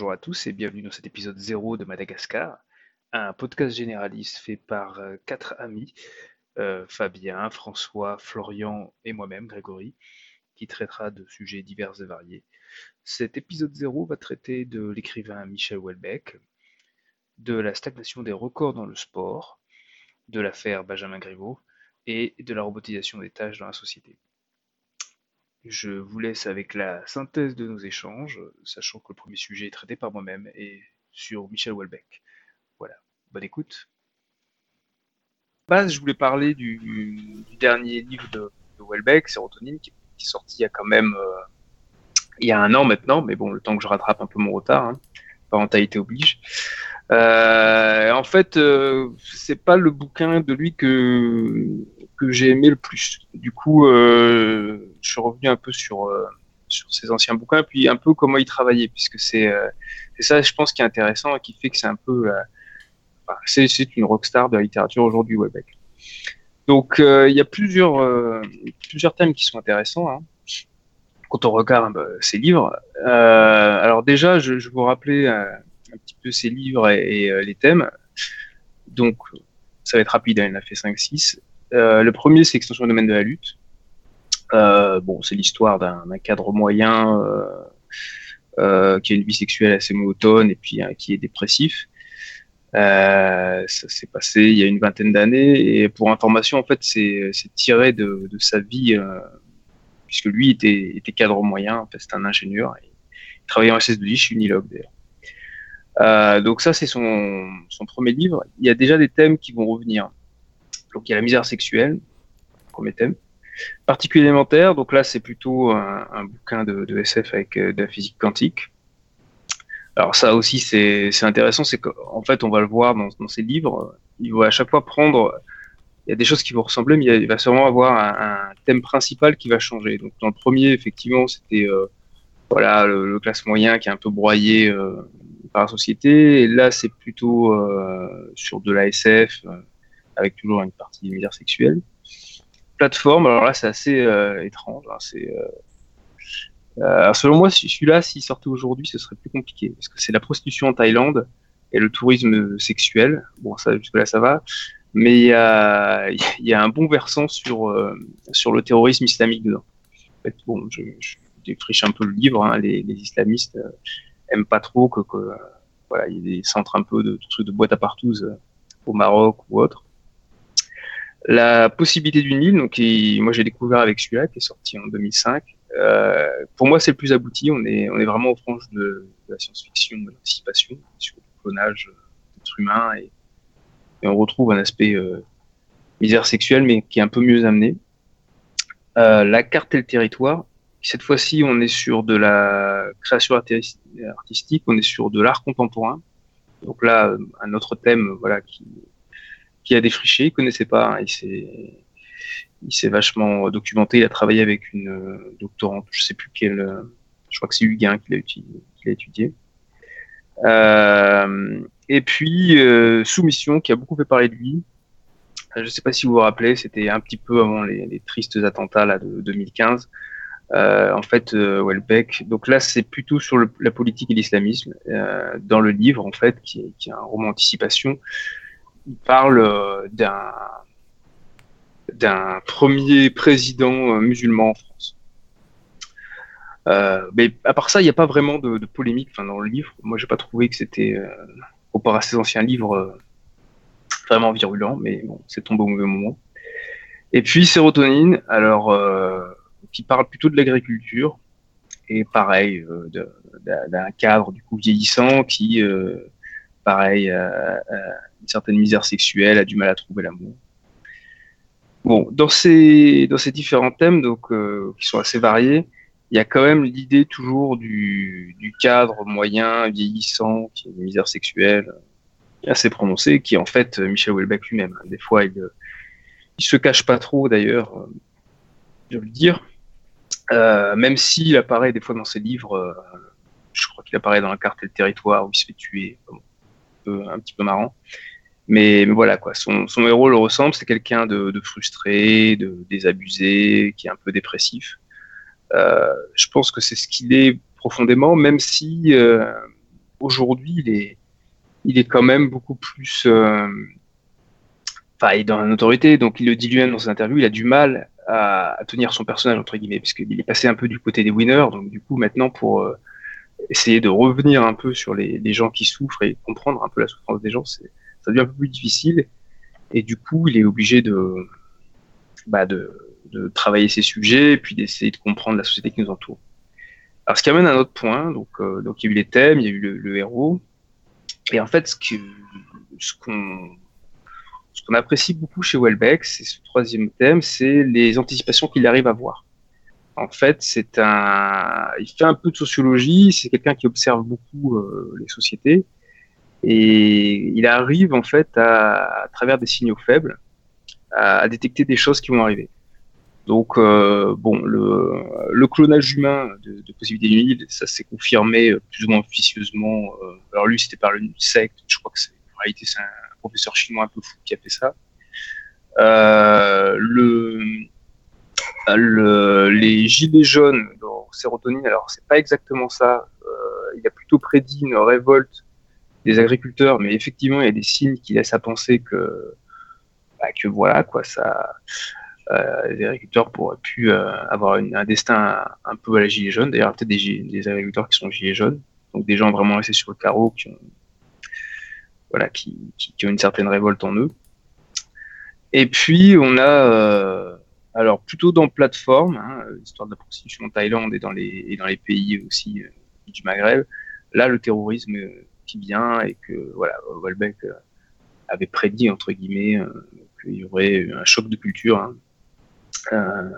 Bonjour à tous et bienvenue dans cet épisode 0 de Madagascar, un podcast généraliste fait par euh, quatre amis, euh, Fabien, François, Florian et moi-même, Grégory, qui traitera de sujets divers et variés. Cet épisode 0 va traiter de l'écrivain Michel Houellebecq, de la stagnation des records dans le sport, de l'affaire Benjamin Griveaux et de la robotisation des tâches dans la société. Je vous laisse avec la synthèse de nos échanges, sachant que le premier sujet est traité par moi-même et sur Michel Houellebecq. Voilà, bonne écoute. Base, je voulais parler du, dernier livre de, de Houellebecq, Sérotonine, qui, est sorti il y a quand même euh, il y a un an maintenant, mais bon, le temps que je rattrape un peu mon retard, hein, parentalité oblige. Euh, en fait, euh, c'est pas le bouquin de lui que que j'ai aimé le plus. Du coup, euh, je suis revenu un peu sur sur ses anciens bouquins, puis un peu comment il travaillait, puisque c'est ça, je pense, qui est intéressant et qui fait que c'est un peu enfin, c'est une rockstar de la littérature aujourd'hui, Webeck. Donc, il y a plusieurs plusieurs thèmes qui sont intéressants. Hein quand on regarde ses livres. Alors déjà, je, je vous rappeler un petit peu ses livres et, euh, les thèmes. Donc, ça va être rapide, hein, il en a fait 5-6. Euh, le premier, c'est Extension du domaine de la lutte. Euh, bon, c'est l'histoire d'un cadre moyen qui a une vie sexuelle assez monotone et puis hein, qui est dépressif. ça s'est passé il y a une vingtaine d'années et pour information, en fait, c'est tiré de, sa vie, puisque lui était, cadre moyen, en c'est un ingénieur. Et il travaillait en SS2I chez Unilog d'ailleurs. Euh, donc ça, c'est son, premier livre. Il y a déjà des thèmes qui vont revenir. Donc il y a la misère sexuelle, premier thème. Particulier élémentaire, donc là c'est plutôt un, bouquin de, SF avec euh, de la physique quantique. Alors ça aussi c'est intéressant, c'est qu'en fait on va le voir dans, dans ces livres, il va à chaque fois prendre, il y a des choses qui vont ressembler, mais il va sûrement avoir un, thème principal qui va changer. Donc dans le premier effectivement c'était euh, voilà le, classe moyen qui est un peu broyé par la société. Et là, c'est plutôt euh, sur de l'ASF, euh, avec toujours une partie de misère sexuelle. Plateforme, alors là, c'est assez euh, étrange. Hein, c'est selon moi, celui-là, s'il sortait aujourd'hui, ce serait plus compliqué, parce que c'est la prostitution en Thaïlande et le tourisme sexuel. Bon, ça, jusque-là, ça va. Mais il y a, un bon versant sur, sur le terrorisme islamique dedans. En fait, bon, je, je défriche un peu le livre. Hein, les, islamistes aiment pas trop que, que voilà, il y ait des centres un peu de, trucs de boîte à partouze euh, au Maroc ou autre. La possibilité d'une île, donc moi j'ai découvert avec celui-là qui est sorti en 2005. Euh, pour moi, c'est le plus abouti. On est, on est vraiment aux franges de, de la science-fiction, de l'anticipation sur le clonage d'êtres humains et, on retrouve un aspect euh, misère sexuelle, mais qui est un peu mieux amené. Euh, la carte et le territoire, cette fois-ci, on est sur de la création artistique, on est sur de l'art contemporain. Donc là, un autre thème, voilà, qui, qui a défriché, il connaissait pas, hein, il s'est, vachement documenté, il a travaillé avec une euh, doctorante, je sais plus quelle, je crois que c'est Huguin qui l'a étudié. étudié. Euh, et puis euh, Soumission, qui a beaucoup fait parler de lui. Je ne sais pas si vous vous rappelez, c'était un petit peu avant les, tristes attentats de 2015. Euh, en fait, euh, Welbeck. Donc là, c'est plutôt sur le, la politique et l'islamisme. Euh, dans le livre, en fait, qui est, qui est un roman anticipation, il parle euh, d'un d'un premier président euh, musulman en France. Euh, mais à part ça, il n'y a pas vraiment de, de polémique dans le livre. Moi, j'ai pas trouvé que c'était, comparé à ses anciens livres, vraiment virulent, mais bon, c'est tombé au mauvais moment. Et puis, Sérotonine, alors, qui parle plutôt de l'agriculture. Et pareil euh, d'un cadre du coup vieillissant qui euh, pareil a, une certaine misère sexuelle a du mal à trouver l'amour. Bon dans ces dans ces différents thèmes donc euh, qui sont assez variés il y a quand même l'idée toujours du, cadre moyen vieillissant qui a une misère sexuelle assez prononcée qui est en fait Michel Houellebecq lui-même. Des fois il il se cache pas trop d'ailleurs je veux le dire euh, même s'il apparaît des fois dans ses livres, euh, je crois qu'il apparaît dans la carte et le territoire où il se fait tuer, un, petit peu marrant. Mais, voilà quoi, son, héros le ressemble, c'est quelqu'un de, frustré, de désabusé, qui est un peu dépressif. Euh, je pense que c'est ce qu'il est profondément, même si aujourd'hui, il est, il est quand même beaucoup plus. Enfin, il est dans l'autorité, donc il le dit lui-même dans ses interviews, il a du mal à, tenir son personnage, entre guillemets, puisqu'il est passé un peu du côté des winners, donc du coup, maintenant, pour euh, essayer de revenir un peu sur les, gens qui souffrent et comprendre un peu la souffrance des gens, ça devient un peu plus difficile, et du coup, il est obligé de, bah, de, de travailler ses sujets, et puis d'essayer de comprendre la société qui nous entoure. Alors, ce qui amène à un autre point, donc, euh, donc il y a eu les thèmes, il y a eu le, héros, et en fait, ce qu'on ce ce qu'on apprécie beaucoup chez Welbeck, c'est ce troisième thème, c'est les anticipations qu'il arrive à voir. En fait, c'est un, il fait un peu de sociologie, c'est quelqu'un qui observe beaucoup euh, les sociétés, et il arrive en fait à, à travers des signaux faibles à, détecter des choses qui vont arriver. Donc, euh, bon, le, le, clonage humain de, de possibilités nulle, ça s'est confirmé euh, plus ou moins officieusement. Alors lui, c'était par une secte. Je crois que c'est réalité c'est professeur chinois un peu fou qui a fait ça. le, le, les gilets jaunes dans sérotonine, alors c'est pas exactement ça. il a plutôt prédit une révolte des agriculteurs, mais effectivement, il y a des signes qui laissent à penser que, bah, que voilà, quoi, ça euh, les agriculteurs pourraient pu euh, avoir un destin un, peu à la gilet jaune. D'ailleurs, peut-être des, des, agriculteurs qui sont gilets jaunes, donc des gens vraiment restés sur le carreau, qui ont, voilà, qui, qui, ont une certaine révolte en eux. Et puis, on a, euh, alors plutôt dans plateforme, hein, l'histoire de la prostitution en Thaïlande et dans les, et dans les pays aussi du Maghreb, là, le terrorisme qui vient et que, voilà, Welbeck avait prédit, entre guillemets, qu'il y aurait un choc de culture. Hein, euh,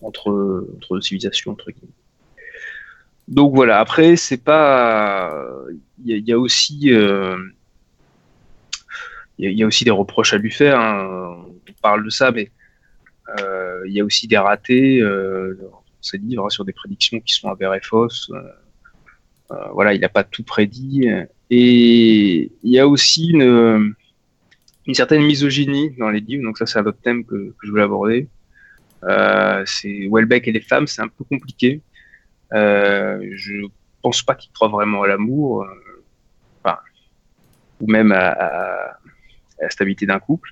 entre, entre civilisations, entre guillemets. Donc voilà, après, c'est pas. Il y, a aussi. Euh, il y, a aussi des reproches à lui faire. Hein. On parle de ça, mais euh, il y a aussi des ratés dans ses livres hein, sur des prédictions qui sont avérées fausses. voilà, il n'a pas tout prédit. Et il y a aussi une, certaine misogynie dans les livres. Donc ça, c'est un autre thème que, je voulais aborder. Euh, c'est Welbeck et les femmes, c'est un peu compliqué. Euh, je pense pas qu'il croit vraiment à l'amour, euh, enfin, ou même à, la stabilité d'un couple.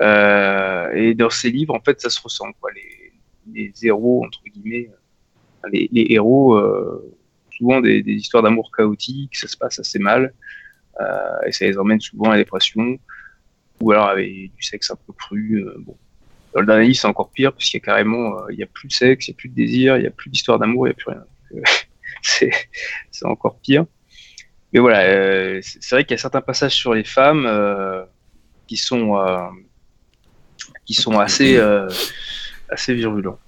Euh, et dans ces livres, en fait, ça se ressent. Quoi. Les, héros, entre guillemets, les, les héros, euh, souvent des, histoires d'amour chaotiques, ça se passe assez mal, euh, et ça les emmène souvent à la dépression, ou alors avec du sexe un peu cru. bon, dans le dernier c'est encore pire, parce qu'il y a carrément, euh, il y a plus de sexe, il n'y a plus de désir, il n'y a plus d'histoire d'amour, il n'y a plus rien. Euh, c'est, encore pire. Mais voilà, euh, c'est vrai qu'il y a certains passages sur les femmes qui sont qui sont assez assez virulents.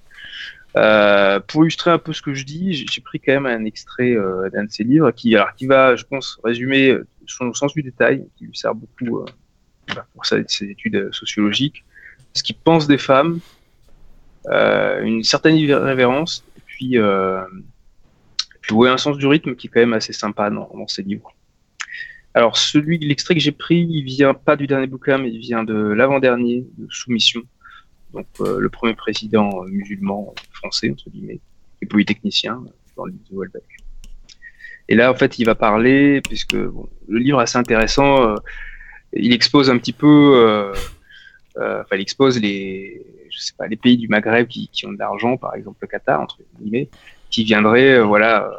pour illustrer un peu ce que je dis, j'ai pris quand même un extrait d'un de ses livres qui, alors, qui va, je pense, résumer son sens du détail, qui lui sert beaucoup bah, pour ses études sociologiques ce qu'ils pensent des femmes, euh, une certaine irrévérence, et puis, euh, ouais, un sens du rythme qui est quand même assez sympa dans, ces livres. Alors, celui, l'extrait que j'ai pris, il vient pas du dernier bouquin, mais il vient de l'avant-dernier, de Soumission. Donc, euh, le premier président musulman français, entre guillemets, et polytechnicien dans le livre de Welbeck. Et là, en fait, il va parler, puisque le livre est assez intéressant, euh, il expose un petit peu euh, euh, enfin, il expose les, je sais pas, les pays du Maghreb qui ont de l'argent, par exemple le Qatar, entre guillemets, qui viendraient, euh, voilà,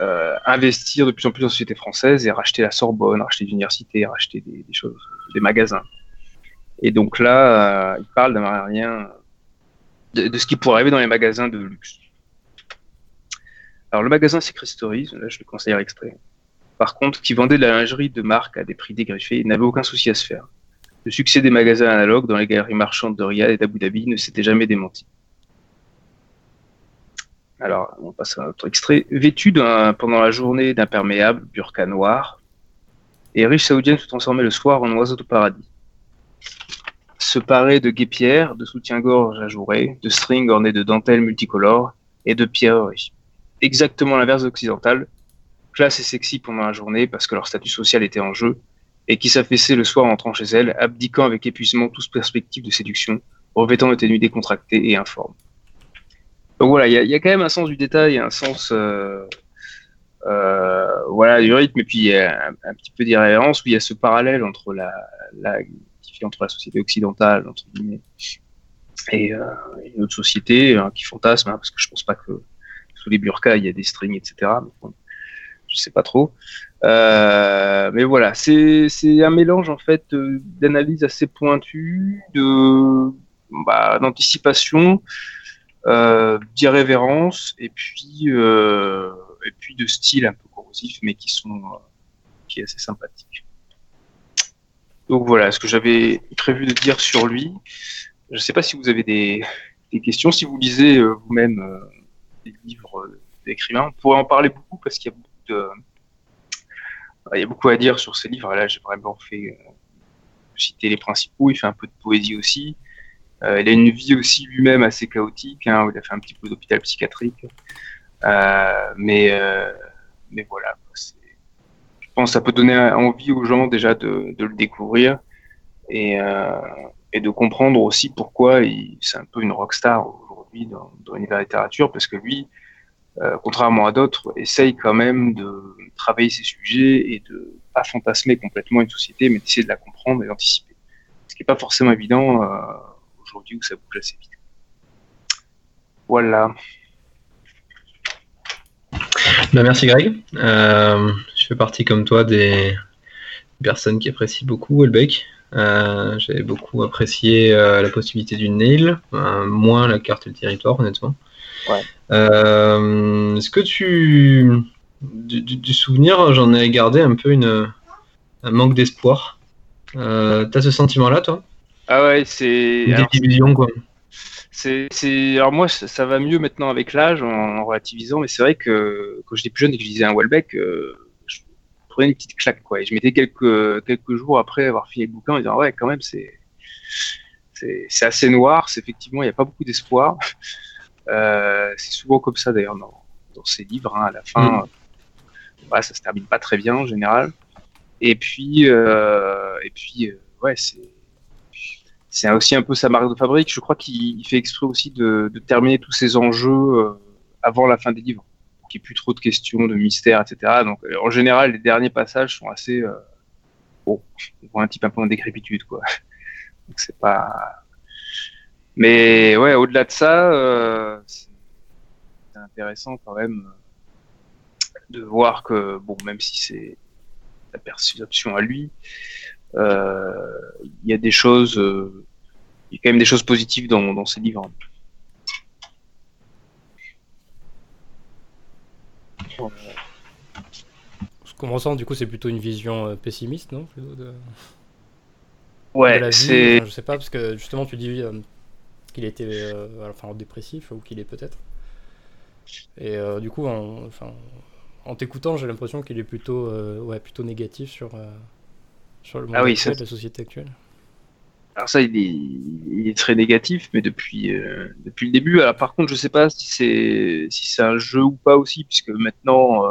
euh, investir de plus en plus dans la société française et racheter la Sorbonne, racheter l'université, racheter des, choses, des magasins. Et donc là, il parle d'un rien de, ce qui pourrait arriver dans les magasins de luxe. Alors le magasin Secret Stories, là je le conseille à extrait. Par contre, qui vendait de la lingerie de marque à des prix dégriffés, n'avait aucun souci à se faire. Le succès des magasins analogues dans les galeries marchandes de Riyad et d'Abu Dhabi ne s'était jamais démenti. Alors, on passe à un autre extrait. Vêtu pendant la journée d'imperméable, burqa noir, et riche saoudienne se transformait le soir en oiseau de paradis. Se parer de guépières, de soutien-gorge ajourés, de strings ornés de dentelles multicolores et de pierreries. Exactement l'inverse occidental, classe et sexy pendant la journée parce que leur statut social était en jeu, et qui s'affaissait le soir en entrant chez elle, abdiquant avec épuisement toute perspective de séduction, revêtant de tenues décontractées et informes. Donc voilà, il y, a quand même un sens du détail, un sens, euh, voilà du rythme et puis a un, petit peu d'irrévérence où il y a ce parallèle entre la, la entre la société occidentale entre guillemets et une autre société qui fantasme hein, parce que je pense pas que sous les burkas il y a des strings etc je sais pas trop. Euh, mais voilà, c'est un mélange en fait d'analyse assez pointue, de bah, d'anticipation, euh, d'irrévérence et puis euh, et puis de style un peu corrosif, mais qui sont qui est assez sympathique. Donc voilà ce que j'avais prévu de dire sur lui. Je ne sais pas si vous avez des, des questions, si vous lisez vous-même des livres d'écrivains. On pourrait en parler beaucoup parce qu'il y a beaucoup il y a beaucoup à dire sur ce livre. Là, j'ai vraiment fait euh, citer les principaux. Il fait un peu de poésie aussi. Euh, il a une vie aussi lui-même assez chaotique. Hein, où il a fait un petit peu d'hôpital psychiatrique. Euh, mais, mais voilà. Je pense que ça peut donner envie aux gens déjà de, le découvrir et, et, de comprendre aussi pourquoi c'est un peu une rockstar aujourd'hui dans, dans l'univers de littérature, parce que lui, euh, contrairement à d'autres, essaye quand même de travailler ces sujets et de pas fantasmer complètement une société, mais d'essayer de la comprendre et d'anticiper. Ce qui n'est pas forcément évident euh, aujourd'hui où ça bouge assez vite. Voilà. Bah, merci Greg. Euh, je fais partie comme toi des personnes qui apprécient beaucoup Welbeck. Euh, J'avais beaucoup apprécié la possibilité d'une nail, moins la carte du territoire honnêtement. Euh, est-ce que tu. Du, souvenir, j'en ai gardé un peu une, un manque d'espoir. Euh, T'as ce sentiment-là, toi? Ah ouais, c'est. Une quoi. C'est, alors moi ça va mieux maintenant avec l'âge en, relativisant, mais c'est vrai que quand j'étais plus jeune et que je lisais un Welbeck, euh, je prenais une petite claque quoi. Et je mettais quelques quelques jours après avoir fini le bouquin en disant ouais quand même c'est c'est, assez noir, c'est effectivement il n'y a pas beaucoup d'espoir. Euh, c'est souvent comme ça d'ailleurs dans, dans, ces livres. Hein, à la fin, mm. bah, ça se termine pas très bien en général. Et puis, euh, et puis, euh, ouais, c'est c'est aussi un peu sa marque de fabrique. Je crois qu'il fait exprès aussi de, terminer tous ses enjeux avant la fin des livres, pour qu'il n'y ait plus trop de questions, de mystères, etc. Donc, en général, les derniers passages sont assez bon, on voit un type un peu en décrépitude, quoi. Donc, c'est pas mais ouais, au-delà de ça, euh, c'est intéressant quand même de voir que, bon, même si c'est la perception à lui, euh, il y a des choses, euh, il y a quand même des choses positives dans, dans ses livres. Ce qu'on ressent, du coup, c'est plutôt une vision pessimiste, non Ouais, c'est. je sais pas, parce que justement, tu dis qu'il était euh, enfin, dépressif, ou qu'il est peut-être. Et euh, du coup, en, enfin, en t'écoutant, j'ai l'impression qu'il est plutôt, euh, ouais, plutôt négatif sur, sur le monde ah oui, actuel, la société actuelle. Alors ça, il est, il est très négatif, mais depuis, depuis le début. Alors par contre, je sais pas si c'est si c'est un jeu ou pas aussi, puisque maintenant,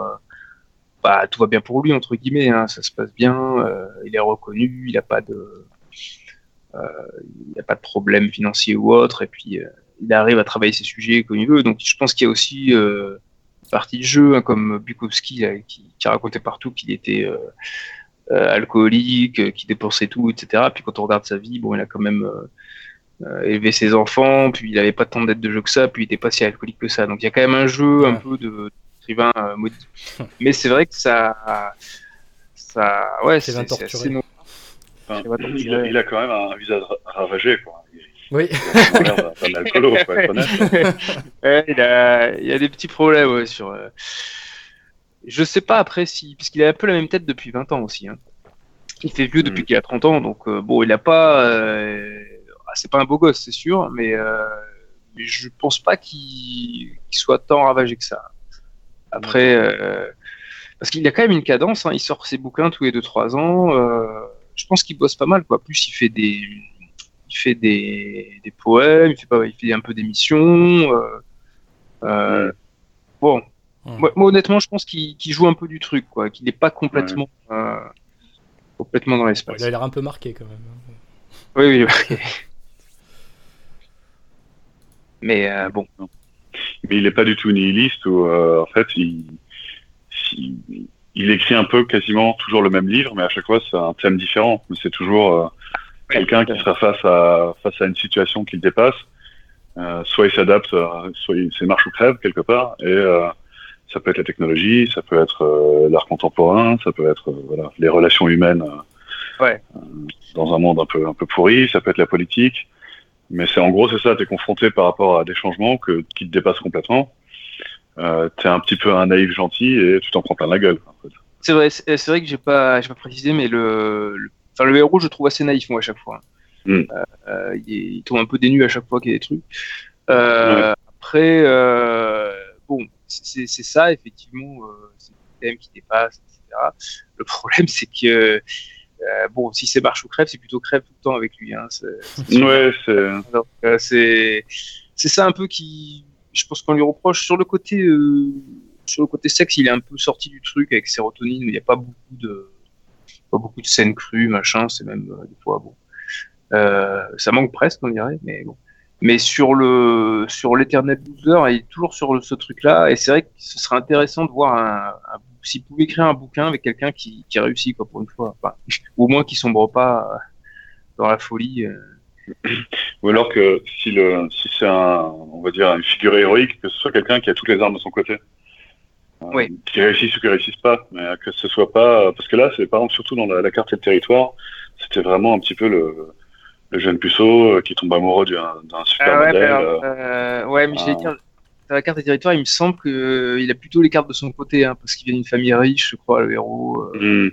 bah, tout va bien pour lui entre guillemets. Hein, ça se passe bien. il est reconnu. Il n'a pas de il a pas de problème financier ou autre, et puis euh, il arrive à travailler ses sujets comme il veut. Donc je pense qu'il y a aussi euh, partie de jeu, hein, comme Bukowski qui, qui, racontait partout qu'il était euh, alcoolique, qu'il dépensait tout, etc. Puis quand on regarde sa vie, bon, il a quand même élevé ses enfants, puis il n'avait pas tant d'aide de jeu que ça, puis il n'était pas si alcoolique que ça. Donc il y a quand même un jeu un peu de écrivain maudit. Mais c'est vrai que ça, ça, ouais, c'est assez il, a, quand même un visage ravagé, quoi. Oui. Il a pas mal colo, faut être honnête. il, a, il a des petits problèmes ouais, sur. Euh... Je sais pas après si. Puisqu'il a un peu la même tête depuis 20 ans aussi. Hein. Il fait vieux depuis mm. qu'il a 30 ans, donc euh, bon, il a pas. Euh... Ah, c'est pas un beau gosse, c'est sûr, mais, euh, mais je pense pas qu'il soit tant ravagé que ça. Après. Euh, parce qu'il a quand même une cadence, hein. il sort ses bouquins tous les 2-3 ans. Je pense qu'il bosse pas mal, quoi. Plus il fait des, il fait des, des poèmes, il fait pas, il fait un peu d'émissions. Euh, euh, bon, moi, honnêtement, je pense qu'il joue un peu du truc, quoi. Qu'il n'est pas complètement, euh, complètement dans l'espace. Il a l'air un peu marqué quand même. Oui, oui. Mais bon. Mais il n'est pas du tout nihiliste ou en fait il il, écrit un peu quasiment toujours le même livre, mais à chaque fois c'est un thème différent. Mais c'est toujours quelqu'un qui sera face à face à une situation qu'il dépasse. soit il s'adapte, soit c'est marche ou crève quelque part, et ça peut être la technologie, ça peut être l'art contemporain, ça peut être voilà les relations humaines ouais. dans un monde un peu un peu pourri, ça peut être la politique. Mais c'est en gros, c'est ça, tu es confronté par rapport à des changements que, qui te dépassent complètement. Euh, tu es un petit peu un naïf gentil et tu t'en prends plein la gueule. C'est vrai, c'est vrai que j'ai pas, pas précisé, mais le, le, enfin, le héros, je trouve assez naïf, moi, à chaque fois. Euh, euh, il, il, tombe un peu dénu à chaque fois qu'il y a des trucs. Euh, Après, euh, bon, c'est ça, effectivement, c'est un thème qui dépasse, etc. Le problème, c'est que euh, bon, si c'est marche ou crève, c'est plutôt crève tout le temps avec lui. Hein, ouais, euh, c'est. c'est ça un peu qui, je pense qu'on lui reproche sur le côté euh, sur le côté sexe, il est un peu sorti du truc avec sérotonine. Il n'y a pas beaucoup de pas beaucoup de scènes crues, machin. C'est même des fois bon. ça manque presque, on dirait, mais bon. Mais sur le sur loser, il est toujours sur ce truc-là. Et c'est vrai que ce serait intéressant de voir un, un s'il pouvait écrire un bouquin avec quelqu'un qui, qui réussit, quoi, pour une fois. ou au moins qui sombre pas euh, dans la folie. Euh. Ou alors que si, le, si c'est un, on va dire, une figure héroïque, que ce soit quelqu'un qui a toutes les armes de son côté. Euh, oui. Qui réussissent ou qui réussissent pas, mais que ce soit pas. Parce que là, c'est par exemple, surtout dans la, carte et le territoire, c'était vraiment un petit peu le, le jeune puceau qui tombe amoureux d'un super ah ouais, modèle. ouais, mais j'ai dire, la carte des territoires, il me semble qu'il euh, a plutôt les cartes de son côté, hein, parce qu'il vient d'une famille riche, je crois, le héros. Euh.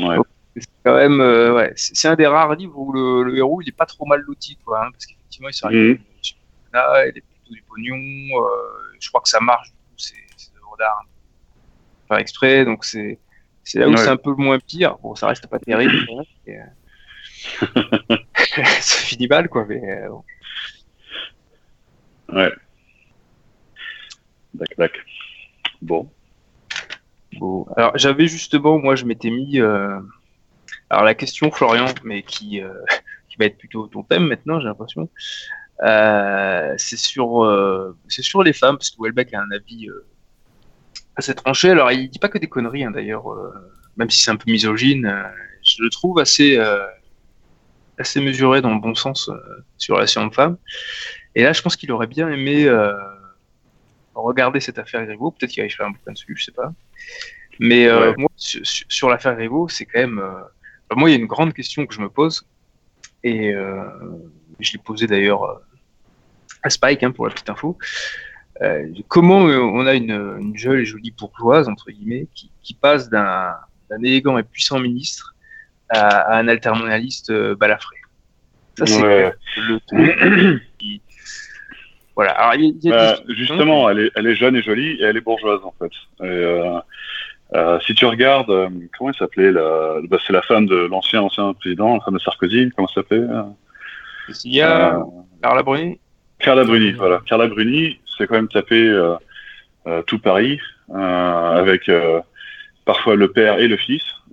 Mmh. Ouais. C'est quand même, euh, ouais, c'est un des rares livres où le, héros il est pas trop mal loti, quoi, hein, parce qu'effectivement il s'arrive, mmh. il est plutôt du pognon, je crois que ça marche, du coup, c'est œuvres d'art, hein. faire exprès, donc c'est c'est là où c'est un peu moins pire. Bon, ça reste pas terrible, et, ça finit mal, quoi, mais bon. Ouais. Bon. Bon. Alors j'avais justement, moi je m'étais mis. Euh, alors la question Florian, mais qui, euh, qui va être plutôt ton thème maintenant, j'ai l'impression. Euh, c'est sur, c'est sur les femmes, parce que Welbeck a un avis assez tranché. Alors il dit pas que des conneries hein, d'ailleurs, même si c'est un peu misogyne, je le trouve assez, assez mesuré dans le bon sens sur la relation homme-femme. Et là, je pense qu'il aurait bien aimé regarder cette affaire Griveaux. Peut-être qu'il va y faire un bouquin dessus, je sais pas. Mais euh, moi, sur, l'affaire Griveaux, c'est quand même. Euh, moi, il y a une grande question que je me pose. Et euh, je l'ai posée d'ailleurs à Spike hein, pour la petite info. comment on a une, jeune et jolie bourgeoise, entre guillemets, qui, passe d'un élégant et puissant ministre à, un alternaliste balafré Ça, c'est le truc qui, voilà. Bah, justement, elle est, elle est, jeune et jolie et elle est bourgeoise en fait. Euh, euh, si tu regardes, euh, comment elle s'appelait bah, C'est la femme de l'ancien ancien président, la femme de Sarkozy. Comment ça s'appelait Il y a Carla Bruni. Carla Bruni, voilà. Carla Bruni, c'est quand même tapé tout Paris avec parfois le père et le fils.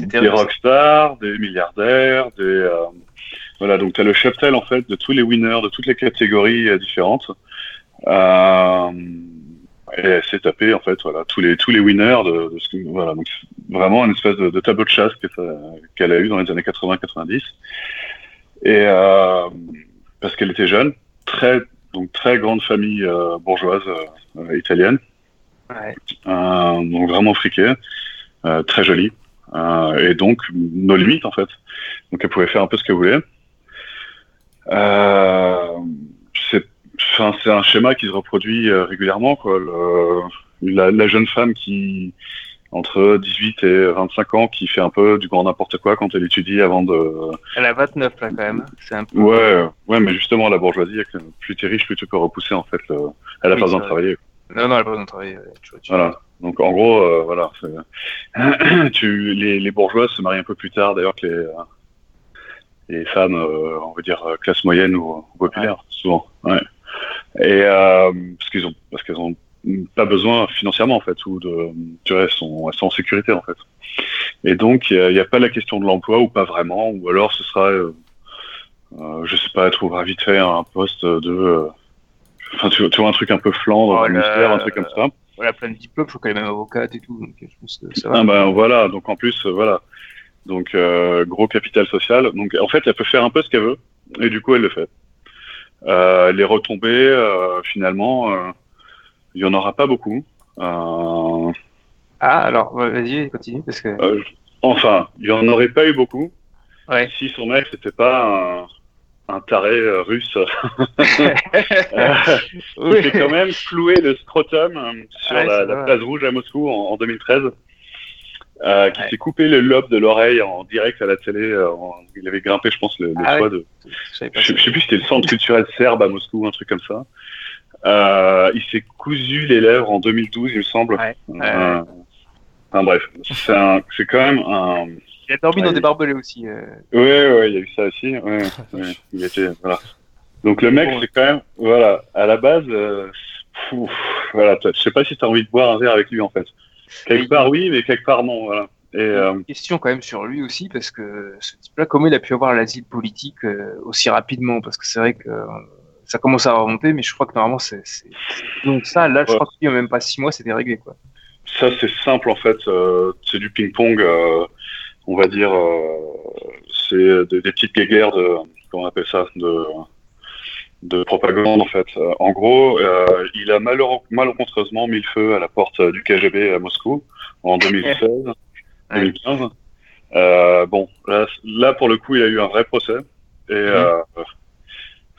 des rockstars, des milliardaires, des voilà, donc tu as le cheptel en fait de tous les winners de toutes les catégories euh, différentes. Euh, et c'est tapé en fait voilà tous les tous les winners de, de ce que, voilà donc vraiment une espèce de, de tableau de chasse qu'elle a eu dans les années 80-90 et euh, parce qu'elle était jeune très donc très grande famille euh, bourgeoise euh, italienne ouais. donc vraiment friquée très jolie et donc nos limites en fait donc elle pouvait faire un peu ce qu'elle voulait euh, c'est un schéma qui se reproduit euh, régulièrement. Quoi. la, la, jeune femme qui, entre 18 et 25 ans, qui fait un peu du grand n'importe quoi quand elle étudie avant de. Elle a 29 là quand même. Un peu... Ouais, ouais, mais justement la bourgeoisie, plus t'es riche, plus tu peux repousser en fait. Elle a pas besoin de travailler. Non, non, elle a pas besoin de travailler. Voilà. Donc en gros, euh, voilà, tu, les, les bourgeois se marient un peu plus tard d'ailleurs que les, les femmes, euh, on va dire euh, classe moyenne ou, populaire, souvent. Ouais. Et euh, parce qu'ils ont, parce qu'elles ont pas besoin financièrement en fait, ou de, tu vois, elles sont, elles sont en sécurité en fait. Et donc il n'y a, pas la question de l'emploi ou pas vraiment, ou alors ce sera, euh, je sais pas, trouver vite fait un poste de, enfin tu, vois un truc un peu flanc dans oh, le ministère, un truc comme ça. voilà, plein de diplômes, je qu'elle est même avocate et tout, donc je pense que ça va. Ah ben voilà, donc en plus, euh, voilà. Donc euh, gros capital social. Donc en fait, elle peut faire un peu ce qu'elle veut, et du coup, elle le fait. Euh, les retombées, euh, finalement, euh, il y en aura pas beaucoup. Euh, Ah, alors, vas-y, continue, parce que. euh, enfin, il y en aurait pas eu beaucoup Ouais. si son mec c'était pas un, taré euh, russe Oui. qui s'est quand même cloué le scrotum euh, sur Ouais, la, place rouge à Moscou en, en 2013. Euh, qui Ouais. s'est coupé le lobe de l'oreille en direct à la télé. euh, en- il avait grimpé, je pense, le, le Ah toit ouais. de. Je je sais plus, si c'était le centre culturel serbe à Moscou, un truc comme ça. Euh, il s'est cousu les lèvres en 2012, il me semble. Ouais, Euh, enfin, bref, c'est un- c'est quand même un. Il a dormi dans des barbelés aussi. euh. Ouais, ouais, il y a eu ça aussi. Ouais, ouais, il était voilà. Donc le mec, c'est quand même voilà, à la base, euh, voilà, t'as- je sais pas si t'as envie de boire un verre avec lui en fait. Quelque part oui, mais quelque part non, voilà. Et euh, Une question quand même sur lui aussi, parce que ce type-là, comment il a pu avoir l'asile politique euh, aussi rapidement? Parce que c'est vrai que ça commence à remonter, mais je crois que normalement, c'est. Donc ça, là, je Ouais. crois qu'il n'y a même pas six mois, c'était réglé, quoi. ça c'est simple en fait, c'est du ping-pong, on va dire, euh, c'est des, des petites guéguerres de, comment on appelle ça, de de propagande en fait. Euh, en gros, euh, il a malencontreusement mis le feu à la porte du KGB à Moscou en 2016. 2015. Euh, bon, là, là, pour le coup, il a eu un vrai procès. Et, euh,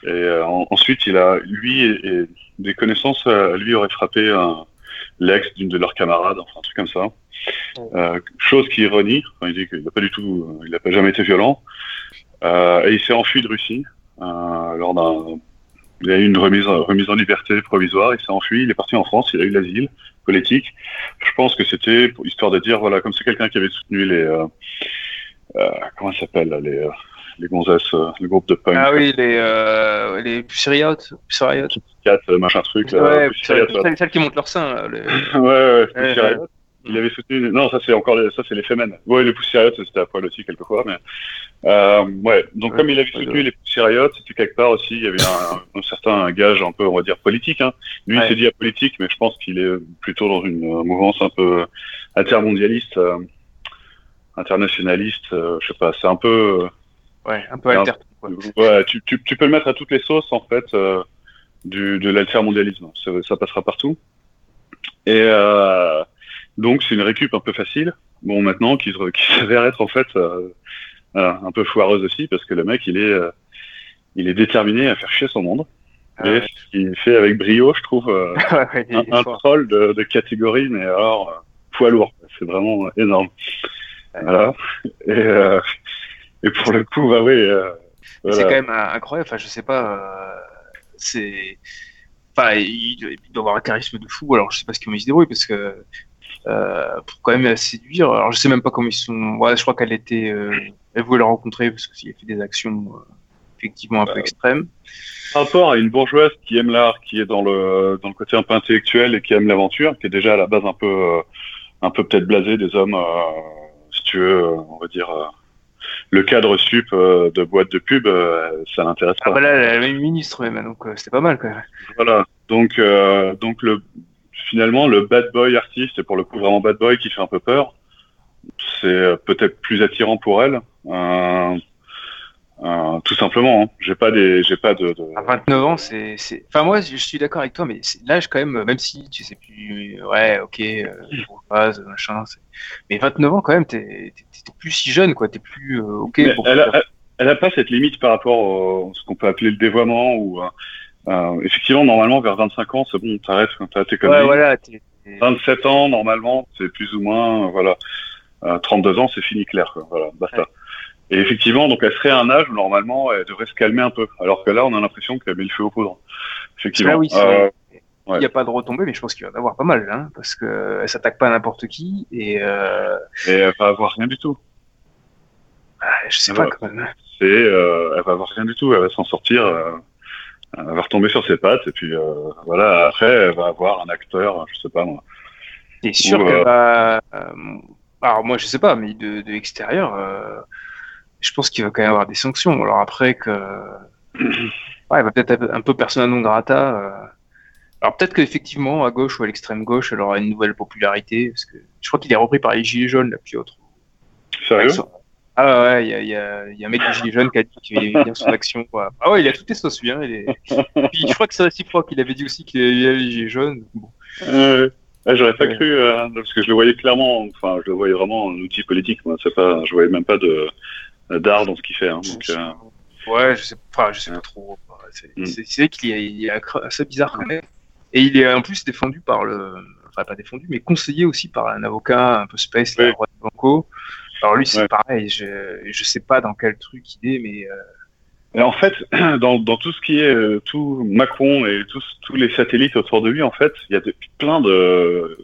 et euh, en- ensuite, il a, lui et, et des connaissances, lui aurait frappé l'ex d'une de leurs camarades, enfin un truc comme ça. Euh, chose qui ironie, enfin, il dit qu'il n'a pas du tout, il n'a pas jamais été violent. Euh, et il s'est enfui de Russie euh, lors d'un, il a eu une remise, remise en liberté provisoire. Il s'est enfui, il est parti en France, il a eu l'asile politique. Je pense que c'était histoire de dire, voilà, comme c'est quelqu'un qui avait soutenu les, euh, euh, comment ça s'appelle, les, euh, les gonzesses, euh, le groupe de punk, Ah oui, les, euh, les. Cat, euh, machin truc, là, Ouais, Pussy Riot, puceriotes, celles, celles qui montent leur sein. là, les- ouais, ouais, Ouais. Il avait soutenu. Non, ça c'est encore les... ça c'est les Femen. Ouais, les Pussy Riot, c'était à poil aussi quelquefois, mais euh, ouais. Donc Ouais, comme il avait soutenu ouais. les Pussy Riot, c'était quelque part aussi il y avait un, un certain gage un peu on va dire politique. Hein. Lui il s'est dit apolitique, mais je pense qu'il est plutôt dans une euh, mouvance un peu intermondialiste, euh, internationaliste. euh, je sais pas, c'est un peu. Ouais, un peu alter. quoi. Ouais, tu, tu, tu peux le mettre à toutes les sauces en fait euh, du, de l'altermondialisme. Ça, ça passera partout. Et euh, donc c'est une récup un peu facile. Bon maintenant qui, qui s'avère être en fait euh, voilà, un peu foireuse aussi parce que le mec il est euh, il est déterminé à faire chier son monde. Ah Et ouais. ce qu'il fait avec brio, je trouve euh, Ouais, un, troll de, de catégorie, mais alors euh, poids lourd. C'est vraiment euh, énorme. Ouais. Voilà. Et, euh, et pour le coup, bah oui. euh, voilà. C'est quand même euh, incroyable. Enfin, je sais pas. euh, c'est. Enfin, il, doit- avoir un charisme de fou. Alors, je sais pas ce il se débrouille parce que euh, pour quand même la séduire. Alors, je sais même pas comment ils sont. Ouais, je crois qu'elle était. euh, elle voulait le rencontrer parce qu'il a fait des actions euh, effectivement un peu extrêmes. Par rapport à une bourgeoise qui aime l'art, qui est dans le dans le côté un peu intellectuel et qui aime l'aventure, qui est déjà à la base un peu euh, un peu peut-être blasé des hommes, euh, si tu veux, euh, on va dire euh, le cadre sup euh, de boîte de pub, euh, ça l'intéresse pas. Ah bah là, elle avait une ministre même, donc euh, c'était pas mal quand même. Voilà. Donc, euh, donc le, finalement, le bad boy artiste, et pour le coup vraiment bad boy qui fait un peu peur, c'est euh, peut-être plus attirant pour elle. Euh, euh, tout simplement. Hein. J'ai pas des, j'ai pas de. de... À 29 ans, c'est. Enfin, moi, je suis d'accord avec toi, mais c'est- l'âge, quand même, même si tu sais plus. Ouais, ok, euh, bourgeoise, machin. c'est- Mais 29 ans, quand même, t'es plus si jeune, quoi. T'es plus. ok, bon, elle, a, elle- a pas cette limite par rapport au ce qu'on peut appeler le dévoiement ou. Euh, effectivement, normalement, vers 25 ans, c'est bon, t'arrêtes, t'as tes Ouais, conneries. voilà. t'es- t'es- 27 ans, normalement, c'est plus ou moins, euh, voilà. Euh, 32 ans, c'est fini clair, quoi. Voilà, basta. Ouais. Et effectivement, donc elle serait à un âge où normalement elle devrait se calmer un peu, alors que là, on a l'impression qu'elle met le feu aux poudres. Effectivement. Oui, Euh. Il ouais. n'y a pas de retombée, mais je pense qu'il va y en avoir pas mal, hein, parce que elle s'attaque pas à n'importe qui, et euh, et elle va avoir rien du tout. ah, je sais pas quand même. C'est, euh, elle va avoir rien du tout. Elle va s'en sortir. Elle va retomber sur ses pattes et puis euh, voilà. Après, elle va avoir un acteur, je sais pas moi. T'es sûr qu'elle euh, va. euh, Alors, moi, je sais pas, mais de, de l'extérieur, euh, je pense qu'il va quand même avoir des sanctions. Alors, après, que. Ouais, elle va peut-être être un peu persona non grata. euh, Alors peut-être qu'effectivement, à gauche ou à l'extrême gauche, elle aura une nouvelle popularité, parce que je crois qu'il est repris par les Gilets jaunes, là, puis autre. Sérieux? Ah ouais, il y a, y, a, y a, un mec des Gilets jaunes qui a dit qu'il aimait bien son action. Quoi. Ah ouais, il a tout testé celui hein, il est... Puis je crois que c'est réciproque, il avait dit aussi qu'il aimait les Gilets jaunes. Bon. Euh, J'aurais pas cru, euh, parce que je le voyais clairement, enfin, je le voyais vraiment en outil politique. Moi, pas, je voyais même pas d'art dans ce qu'il fait. Hein, donc, euh... Ouais, je sais, enfin, je sais pas trop. C'est mm. vrai qu'il est, assez bizarre quand même. Et il est en plus défendu par le, enfin pas défendu, mais conseillé aussi par un avocat un peu space, ouais. Roi de Banco. Alors lui, c'est ouais. pareil. Je, je sais pas dans quel truc il est, mais. Euh... Et en fait, dans, dans tout ce qui est euh, tout Macron et tous, tous les satellites autour de lui, en fait, il y a de, plein de.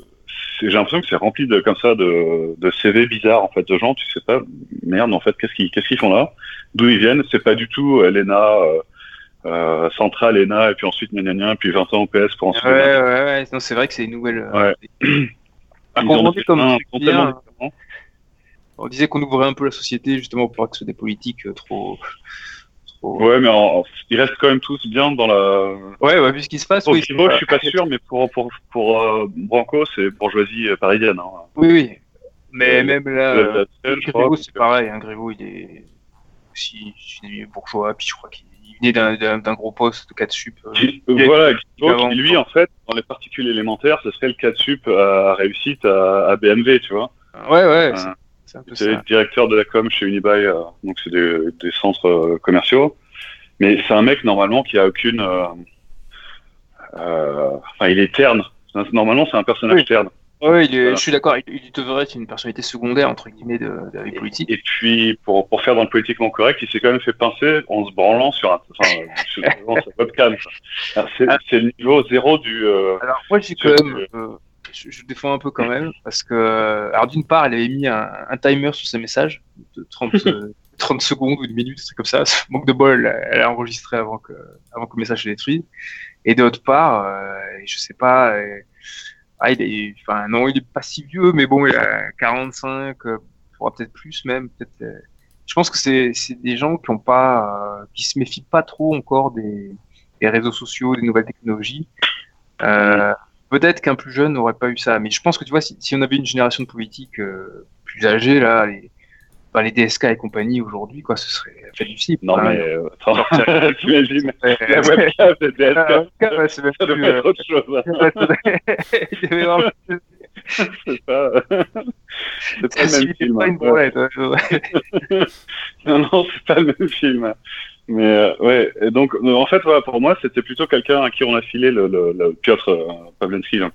J'ai l'impression que c'est rempli de comme ça de, de CV bizarres en fait de gens. Tu sais pas, merde, en fait, qu'est-ce qu'ils qu'est-ce qu'ils font là? D'où ils viennent? C'est pas du tout Elena. Euh, euh, Central, ENA, et puis ensuite gna, puis 20 ans au PS pour ensuite. Ouais, ouais, ouais, non, c'est vrai que c'est une nouvelle. Ouais. Ah, on, comme bien, on disait qu'on ouvrait un peu la société justement pour pas que ce soit des politiques euh, trop. trop... Ouais, mais en, ils restent quand même tous bien dans la. Ouais, ouais, vu ce qui se passe. Pour oui, Griveaux, je suis pas sûr, mais pour, pour, pour euh, Branco, c'est bourgeoisie parisienne. Hein. Oui, oui. Mais euh, même là, euh, Griveaux, c'est pareil. Hein, il est aussi bourgeois, puis je crois qu'il venait d'un gros poste de 4 sup. Euh, voilà, qui, lui, en fait, dans les particules élémentaires, ce serait le 4 sup à réussite à, à BMW, tu vois. Ouais, ouais. Euh, c'est le directeur de la com chez Unibail, euh, donc c'est des, des, centres euh, commerciaux. Mais c'est un mec, normalement, qui a aucune. Enfin, il est terne. Normalement, c'est un personnage oui. terne. Oui, il est, voilà. je suis d'accord. Il, il devrait être une personnalité secondaire entre guillemets de, de la vie politique. Et puis pour, pour faire dans le politiquement correct, il s'est quand même fait pincer en se branlant sur un, enfin, sur sa webcam. C'est ah. le niveau zéro du. Euh, alors moi j'ai quand même, du... euh, je, je, défends un peu quand même parce que, alors d'une part, elle avait mis un, un timer sur ses messages de 30. 30 secondes ou une minute, c'est comme ça. Manque de bol, elle a enregistré avant que, avant que le message soit détruit. Et d'autre part, euh, je sais pas, euh, ah, il est, enfin, non, il est pas si vieux, mais bon, il a 45, euh, peut-être plus même. Peut-être. Euh, je pense que c'est, c'est des gens qui ont pas, euh, qui se méfient pas trop encore des, des réseaux sociaux, des nouvelles technologies. Euh, peut-être qu'un plus jeune n'aurait pas eu ça, mais je pense que tu vois, si, si on avait une génération de politiques euh, plus âgée là, les, les DSK et compagnie aujourd'hui, quoi, ce serait cible. Non, mais euh, attends, t'imagines la webcam de DSK, ah, ouais, c'est même ça devait être autre chose. c'est pas, c'est pas le même film. Pas une branlette, ouais. non, non, c'est pas le même film. Mais euh, ouais, et donc en fait, voilà, pour moi, c'était plutôt quelqu'un à qui on a filé le, le, le Piotr euh, Pavlensky, là.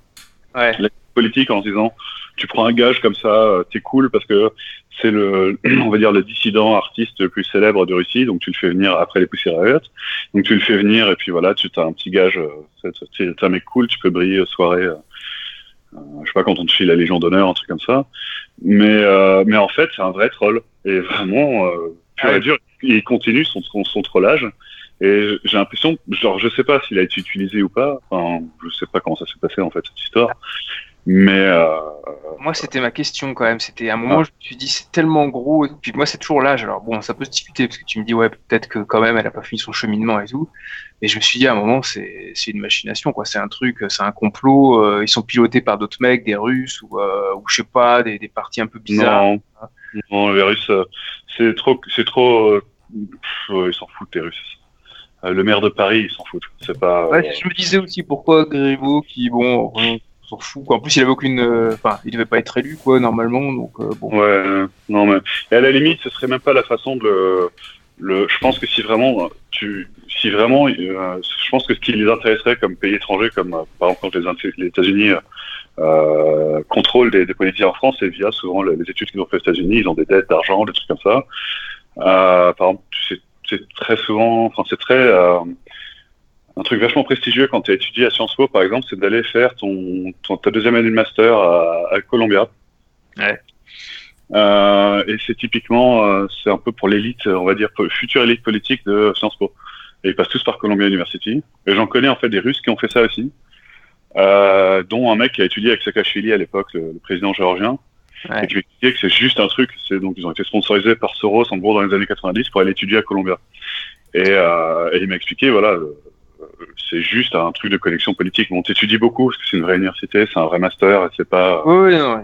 Ouais. La politique en se disant, tu prends un gage comme ça, t'es cool parce que c'est le, on va dire, le dissident artiste le plus célèbre de Russie, donc tu le fais venir après les poussières Riot. Donc tu le fais venir et puis voilà, tu as un petit gage, c'est un mec cool, tu peux briller aux soirées. Euh, je sais pas quand on te file la Légion d'honneur, un truc comme ça. Mais euh, mais en fait, c'est un vrai troll et vraiment euh, pur et dur. Il continue son, son, son trollage. Et j'ai l'impression, genre, je sais pas s'il a été utilisé ou pas. Enfin, je sais pas comment ça s'est passé en fait cette histoire. Mais euh... moi, c'était ma question quand même. C'était à un moment, ah. je me suis dit, c'est tellement gros. Et puis moi, c'est toujours l'âge. Alors bon, ça peut se discuter parce que tu me dis, ouais, peut-être que quand même, elle a pas fini son cheminement et tout. Mais je me suis dit, à un moment, c'est une machination, quoi. C'est un truc, c'est un complot. Euh, ils sont pilotés par d'autres mecs, des Russes ou, euh, ou je sais pas, des, des partis un peu bizarres. Non, non les Russes, c'est trop, c'est trop. Pff, ils s'en foutent, les Russes le maire de Paris, il s'en fout. C'est pas. Ouais, je me disais aussi pourquoi Griveaux, qui bon, s'en fout. Quoi. En plus, il avait aucune. Enfin, euh, il devait pas être élu, quoi, normalement. Donc euh, bon. Ouais, non mais. Et à la limite, ce serait même pas la façon de le. le... Je pense que si vraiment tu, si vraiment, euh, je pense que ce qui les intéresserait comme pays étranger, comme euh, par exemple quand les, les États-Unis euh, contrôlent des, des politiques en France, c'est via souvent les, les études qu'ils ont fait aux États-Unis. Ils ont des dettes d'argent, des trucs comme ça. Euh, par exemple, c'est très souvent, enfin c'est très euh, un truc vachement prestigieux quand tu as étudié à Sciences Po, par exemple, c'est d'aller faire ton, ton, ta deuxième année de master à, à Columbia. Ouais. Euh, et c'est typiquement, euh, c'est un peu pour l'élite, on va dire, future élite politique de Sciences Po. Et ils passent tous par Columbia University. Et j'en connais en fait des Russes qui ont fait ça aussi, euh, dont un mec qui a étudié avec Saakashvili à l'époque, le, le, président géorgien. Ouais. Et m'expliquait que c'est juste un truc, c'est donc ils ont été sponsorisés par Soros en gros dans les années 90 pour aller étudier à Columbia. Et, euh, et il m'a expliqué, voilà, c'est juste un truc de connexion politique. Bon, t'étudies beaucoup parce que c'est une vraie université, c'est un vrai master, et c'est pas. Oui, non.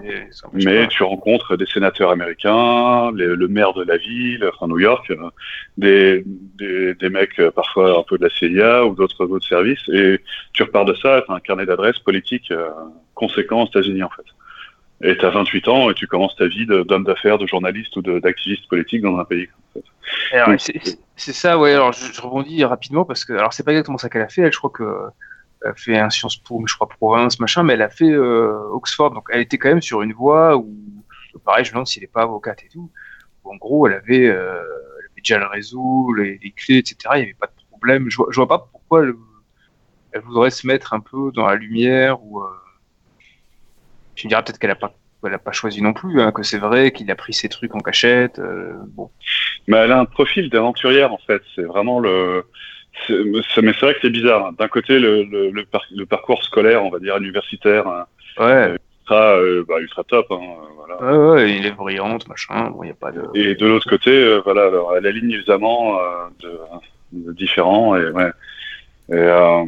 Mais pas. tu rencontres des sénateurs américains, les- le maire de la ville, enfin New York, euh, des, des, des mecs euh, parfois un peu de la CIA ou d'autres services, et tu repars de ça, tu as un carnet d'adresses politique euh, conséquent aux États-Unis en fait. Et tu as 28 ans et tu commences ta vie d'homme d'affaires, de journaliste ou d'activiste politique dans un pays. en fait. C'est- ça, ouais. Alors, je, je rebondis rapidement parce que, alors, c'est pas exactement ça qu'elle a fait. Elle, je crois que elle a fait un Sciences Po, mais je crois province, machin, mais elle a fait euh, Oxford. Donc, elle était quand même sur une voie où, pareil, je me demande si elle n'est pas avocate et tout. Où, en gros, elle avait, euh, elle avait déjà le réseau, les, les clés, etc. Il n'y avait pas de problème. Je vois, je vois pas pourquoi elle, elle voudrait se mettre un peu dans la lumière ou. Euh, tu me diras peut-être qu'elle a pas, elle a pas choisi non plus, hein, que c'est vrai qu'il a pris ses trucs en cachette. euh, bon. Mais elle a un profil d'aventurière en fait. C'est vraiment le. Mais c'est vrai que c'est bizarre. hein. D'un côté, le, le, le, par- le parcours scolaire, on va dire universitaire, hein, Ouais. ultra, euh, bah, ultra top. hein, voilà. Ouais, ouais, il est brillante, machin. Bon, n'y a pas de. Et de l'autre côté, euh, voilà, alors, elle aligne euh, de, de différents. Et, ouais. Et, euh,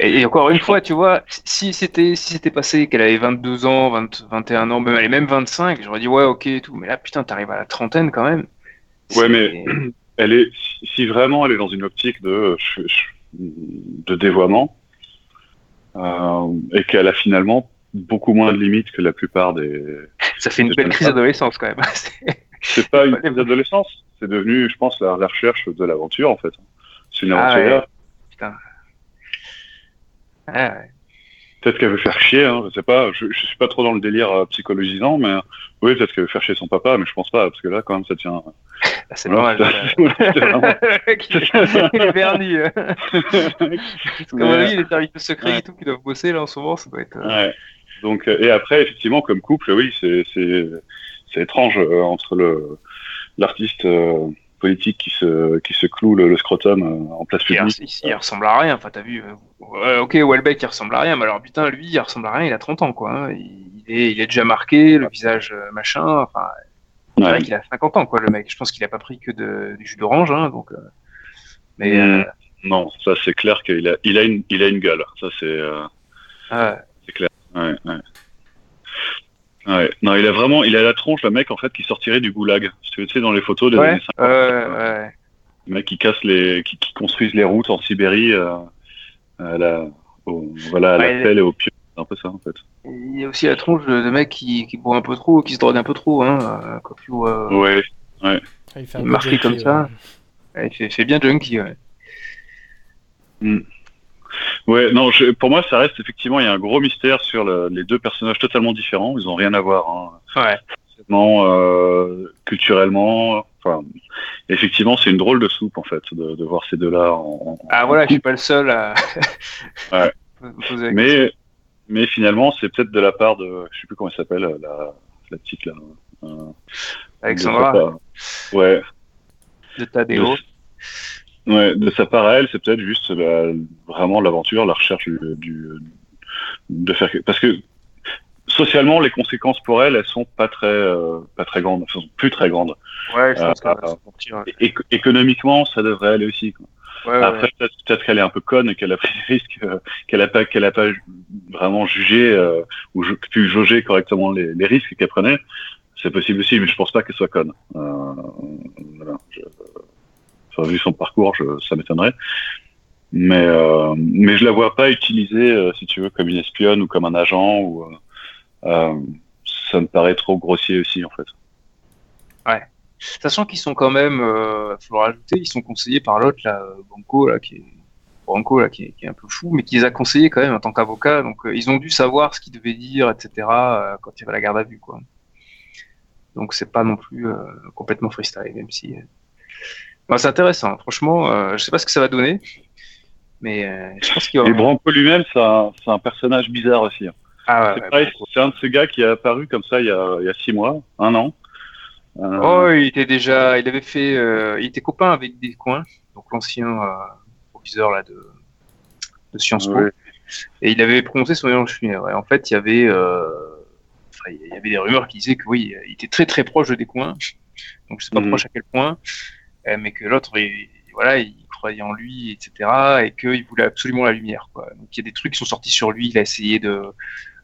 Et, et encore une fois, tu vois, si c'était si c'était passé qu'elle avait 22 ans, 20, 21 ans, même, elle est même 25, j'aurais dit ouais, ok et tout. Mais là, putain, t'arrives à la trentaine quand même. Ouais, mais- elle est, si- vraiment elle est dans une optique de, de dévoiement, euh, et qu'elle a finalement beaucoup moins de limites que la plupart des. ça fait une belle crise d'adolescence quand même. C'est- pas une crise d'adolescence, c'est devenu, je pense, la, la recherche de l'aventure en fait. C'est une Ah aventurière. putain. Ah, ouais. Peut-être qu'elle veut faire chier, hein, je sais pas. Je, je suis pas trop dans le délire euh, psychologisant, mais oui, peut-être qu'elle veut faire chier son papa, mais je pense pas, parce que là, quand même, ça tient. Là, c'est Voilà, dommage. il, est, verni. Parce qu'à mon avis, les services secrets Ouais. et tout qui doivent bosser là en ce moment, ça doit être. euh, Ouais. Donc, euh, et après, effectivement, comme couple, oui, c'est étrange entre le l'artiste euh, politique qui se qui se cloue le, le scrotum euh, en place publique. il- il ressemble à rien, enfin t'as vu. euh, ok, Welbeck il ressemble à rien, mais alors putain, lui il ressemble à rien, il a 30 ans quoi. hein. Il, est, il est déjà marqué, le visage euh, machin, enfin. C'est Ouais. vrai qu'il a 50 ans quoi le mec. Je pense qu'il a pas pris que de, du jus d'orange, hein, donc. euh, Mais. Mm. euh, Non, ça c'est clair qu'il a il a une il a une gueule. Ça c'est ah, ouais, ouais. Ouais. Non, il a vraiment, il a la tronche, le mec, en fait, qui sortirait du goulag. Tu sais, dans les photos des ouais, années 50, ouais, euh, ouais. le mec qui casse les, qui, qui construisent les routes en Sibérie, euh, à la, au, voilà, à la Ouais, pelle et au pieu. C'est un peu ça, en fait. Il y a aussi la tronche de, de mec qui, qui boit un peu trop, qui se drogue un peu trop, hein. euh, Quand tu vois. Ouais. Ah, Il fait un peu Marqué junkie, comme ça. ouais. ouais, il fait, fait bien junkie, ouais. Ouais, non, je- pour moi, ça reste effectivement, il y a un gros mystère sur le- les deux personnages totalement différents. Ils ont rien à voir, hein. Ouais. Euh, culturellement. Enfin, effectivement, c'est une drôle de soupe, en fait, de, de voir ces deux-là en, en- Ah en voilà, je suis pas le seul à. Ouais. Mais, mais finalement, c'est peut-être de la part de, je sais plus comment elle s'appelle, la, la petite là. euh, Alexandra de Ouais. de Tadeo. De, ouais, de sa part à elle, c'est peut-être juste la- vraiment l'aventure, la recherche du, du- de faire, parce que socialement, les conséquences pour elle, elles sont pas très, euh, pas très grandes, elles sont plus très grandes. Ouais, je pense s'en sortir. Ouais, éco- économiquement, ça devrait aller aussi. quoi. ouais, ouais. Après, peut-être qu'elle est un peu conne et qu'elle a pris des risques, euh, qu'elle a pas, qu'elle a pas vraiment jugé euh, ou pu jauger correctement les, les risques qu'elle prenait. C'est possible aussi, mais je pense pas qu'elle soit conne. Euh, voilà. Je- vu son parcours, je- ça m'étonnerait. Mais, euh, mais je la vois pas utilisée, euh, si tu veux, comme une espionne ou comme un agent. Ou, euh, euh, ça me paraît trop grossier aussi, en fait. Sachant qu'ils sont quand même, euh, faut le rajouter, ils sont conseillés par l'autre, là, Banco, là, qui est, Branco, là, qui est, un peu fou, mais qui les a conseillés quand même en tant qu'avocat. Donc, ils ont dû savoir ce qu'ils devaient dire, etc., quand il y avait la garde à vue, quoi. Donc, c'est pas non plus complètement freestyle, même si. Bon, c'est intéressant, franchement. Euh, je sais pas ce que ça va donner, mais euh, je pense qu'il va. Et Branco lui-même, c'est un, c'est un personnage bizarre aussi. hein. Ah, ouais, C'est pareil, un de ces gars qui est apparu comme ça il y a, il y a six mois, un an. Euh, Oh, il était déjà, il avait fait, euh, il était copain avec Descoings, donc l'ancien euh, proviseur là de, de Sciences Po, Ouais. et il avait prononcé son éloge funèbre. Et en fait, il y avait, euh, enfin, il y avait des rumeurs qui disaient que oui, il était très très proche de Descoings, donc je sais pas Mhm. proche à quel point, mais que l'autre, il- voilà, il croyait en lui, etc. Et qu'il voulait absolument la lumière. Quoi. Donc il y a des trucs qui sont sortis sur lui. Il a essayé de.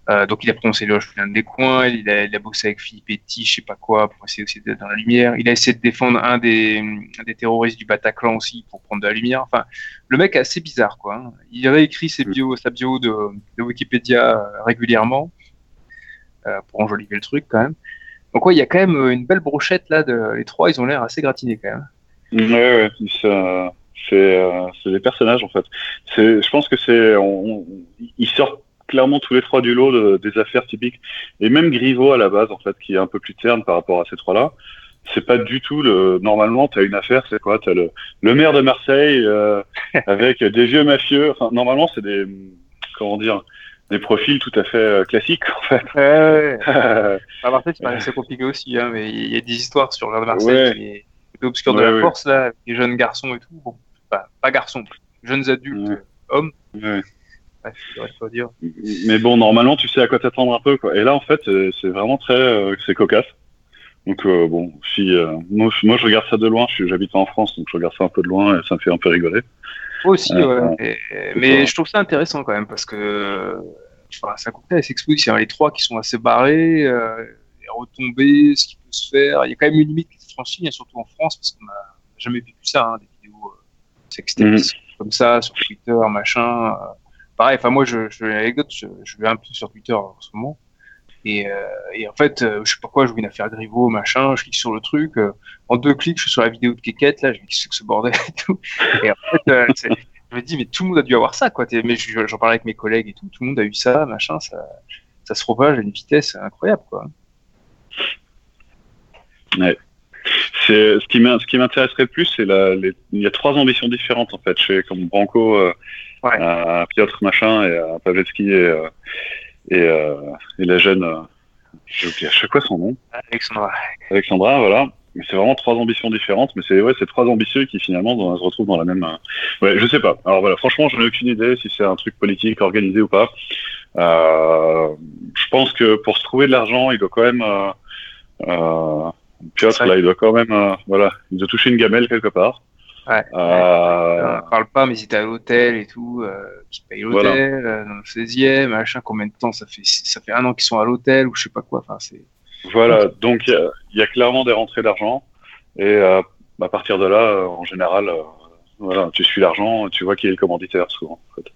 euh, donc il a prononcé le plein des coins. Il a, il a bossé avec Philippe Petit, je sais pas quoi, pour essayer aussi d'être dans la lumière. Il a essayé de défendre un des, un des terroristes du Bataclan aussi pour prendre de la lumière. Enfin, le mec est assez bizarre, quoi. hein. Il réécrit ses bio, sa bio de, de Wikipédia euh, régulièrement euh, pour enjoliver le truc quand même. Donc ouais, il y a quand même euh, une belle brochette là. De... Les trois, ils ont l'air assez gratinés quand même. Ouais, ouais, ça- c'est euh, c'est des personnages en fait. C'est, je pense que c'est, on- on- ils sortent clairement tous les trois du lot de- des affaires typiques. Et même Griveaux à la base en fait, qui est un peu plus terne par rapport à ces trois-là. C'est pas du tout le. Normalement, t'as une affaire, c'est quoi? T'as le le maire de Marseille euh, avec des vieux mafieux. Enfin, normalement, c'est des comment dire des profils tout à fait euh, classiques en fait. Ouais, ouais. À Marseille, c'est pas assez compliqué aussi, hein, mais il y a des histoires sur le de Marseille Ouais. qui est obscur de la ouais. force là, avec les jeunes garçons et tout. Bon, pas, pas garçons, jeunes adultes, Ouais. euh, hommes. Bref, dire. Mais bon, normalement, tu sais à quoi t'attendre un peu, quoi. Et là, en fait, c'est c'est vraiment très, euh, c'est cocasse. Donc euh, bon, si euh, moi, je- moi je regarde ça de loin, j'habite en France, donc je regarde ça un peu de loin et ça me fait un peu rigoler. Moi aussi, Euh, ouais. Et- mais ça. je trouve ça intéressant quand même parce que enfin, ça cocktail s'expose. Il y a les trois qui sont assez barrés, euh, retombées, ce qui peut se faire. Il y a quand même une limite qui se franchit, hein, surtout en France, parce qu'on n'a jamais vécu ça, hein, des vidéos euh, Mhm. comme ça sur Twitter, machin. euh. pareil, enfin moi, je, je, l'anecdote, je, je vais un peu sur Twitter en ce moment. Et, euh, et en fait, euh, je sais pas quoi, je vois une affaire Griveaux, machin, je clique sur le truc, euh, en deux clics, je suis sur la vidéo de Keket, là, je me dis, qu'est-ce que ce bordel et tout. Et en fait, euh, je me dis, mais tout le monde a dû avoir ça, quoi. Mais je- j'en parlais avec mes collègues et tout, tout le monde a eu ça, machin, ça, ça se propage à une vitesse incroyable, quoi. C'est ce qui ce qui m'intéresserait le plus, c'est la, les, il y a trois ambitions différentes en fait, chez comme Branco, euh, Ouais. à Piotr machin et à Pavletsky et euh, et, euh, et la jeune, euh, j'ai à chaque fois son nom, Alexandra. Alexandra, voilà. Mais c'est vraiment trois ambitions différentes, mais c'est ouais, c'est trois ambitieux qui finalement dans- se retrouvent dans la même. euh, Ouais, je sais pas. Alors voilà, franchement, j'en ai aucune idée si c'est un truc politique organisé ou pas. Euh, je pense que pour se trouver de l'argent, il doit quand même. Euh, euh, Piotr, là, il doit quand même, euh, voilà, il doit toucher une gamelle quelque part. Ouais. Euh, On parle pas, mais ils étaient à l'hôtel et tout, euh, qui payent l'hôtel, euh, dans le 16e, machin, combien de temps ça fait, ça fait un an qu'ils sont à l'hôtel ou je sais pas quoi, enfin, c'est. Voilà, donc il y a- il y, a clairement des rentrées d'argent. Et euh, à partir de là, en général, voilà, tu suis l'argent, tu vois qui est le commanditaire souvent. En fait.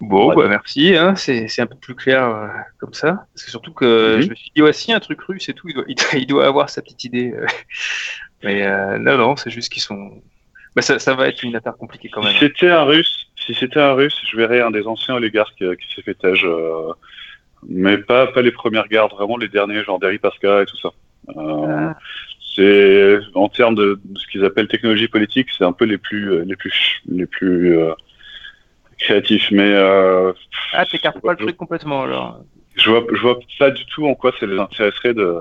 Bon, Ouais. bah, merci, hein, c'est un peu plus clair euh, comme ça. Parce que surtout que Mhm. je me suis dit, ouais, si, un truc russe et tout, il doit, il doit, il doit avoir sa petite idée. euh. Mais euh, non, non, c'est juste qu'ils sont. Bah, ça, ça va être une affaire compliquée quand même. Si c'était un russe, si c'était un russe, je verrais un des anciens oligarques euh, qui s'est fait euh, mais pas, pas les premières gardes, vraiment les derniers, genre Derry Pasca et tout ça. Euh, Ah. c'est en termes de, de ce qu'ils appellent technologie politique, c'est un peu les plus les plus les plus créatifs. Mais euh, Ah, t'écartes pas le truc complètement alors. je vois je vois pas du tout en quoi ça les intéresserait de.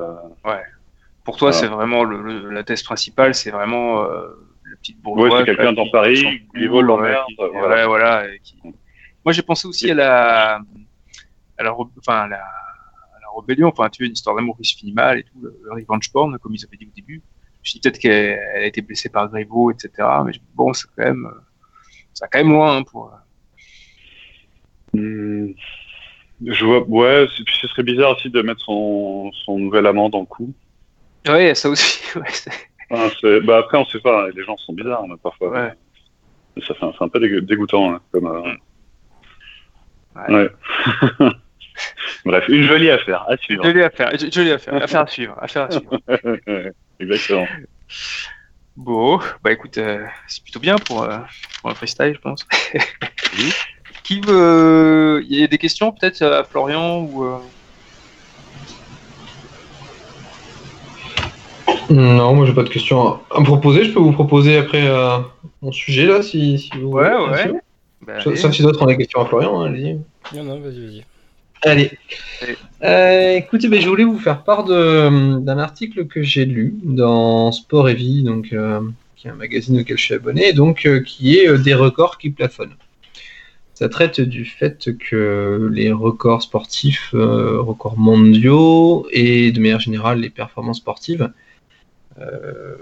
Pour toi, Ah. c'est vraiment le, le- la thèse principale, c'est vraiment euh, le petit bourgeois. Ouais, c'est quelqu'un dans qui- Paris, qui s'en qui fout, vole ouais, l'emmerde, qui- voilà. ouais, voilà, qui- Moi, j'ai pensé aussi à la, à la, enfin, à la, à la rébellion, enfin, tu vois, une histoire d'amour qui se finit mal et tout, le, le revenge porn, comme ils avaient dit au début. Je me suis dit peut-être qu'elle elle a été blessée par Griveaux, etc. Mais dis, bon, c'est quand même, euh, ça va quand même loin hein, pour. Hmm. Je vois, ouais, ce serait bizarre aussi de mettre son, son nouvel amant dans le coup. Ouais, ça aussi. Ouais, Ah, bah après, on sait pas, hein, les gens sont bizarres mais parfois. Ouais. Ça fait un, peu dégue- dégoûtant. hein, comme, euh, Ouais. ouais. Bref, une jolie affaire à suivre. Jolie affaire, jo- jolie affaire, affaire à suivre, affaire à suivre. Exactement. Bon, bah écoute, euh, c'est plutôt bien pour, euh, pour un freestyle, je pense. Oui. Qui veut. Il y a des questions peut-être à Florian ou. euh, Non, moi j'ai pas de questions à, me proposer. Je peux vous proposer après euh, mon sujet là, si, si vous Ouais, voulez. bien ouais. sûr. bah, Sauf si d'autres ont des questions à Florian, hein, allez-y. Non, non, vas-y, vas-y. Allez. Allez. Euh, écoutez, ben, je voulais vous faire part de- d'un article que j'ai lu dans Sport et Vie, donc, euh, qui est un magazine auquel je suis abonné, donc, euh, qui est euh, des records qui plafonnent. Ça traite du fait que les records sportifs, euh, records mondiaux et de manière générale les performances sportives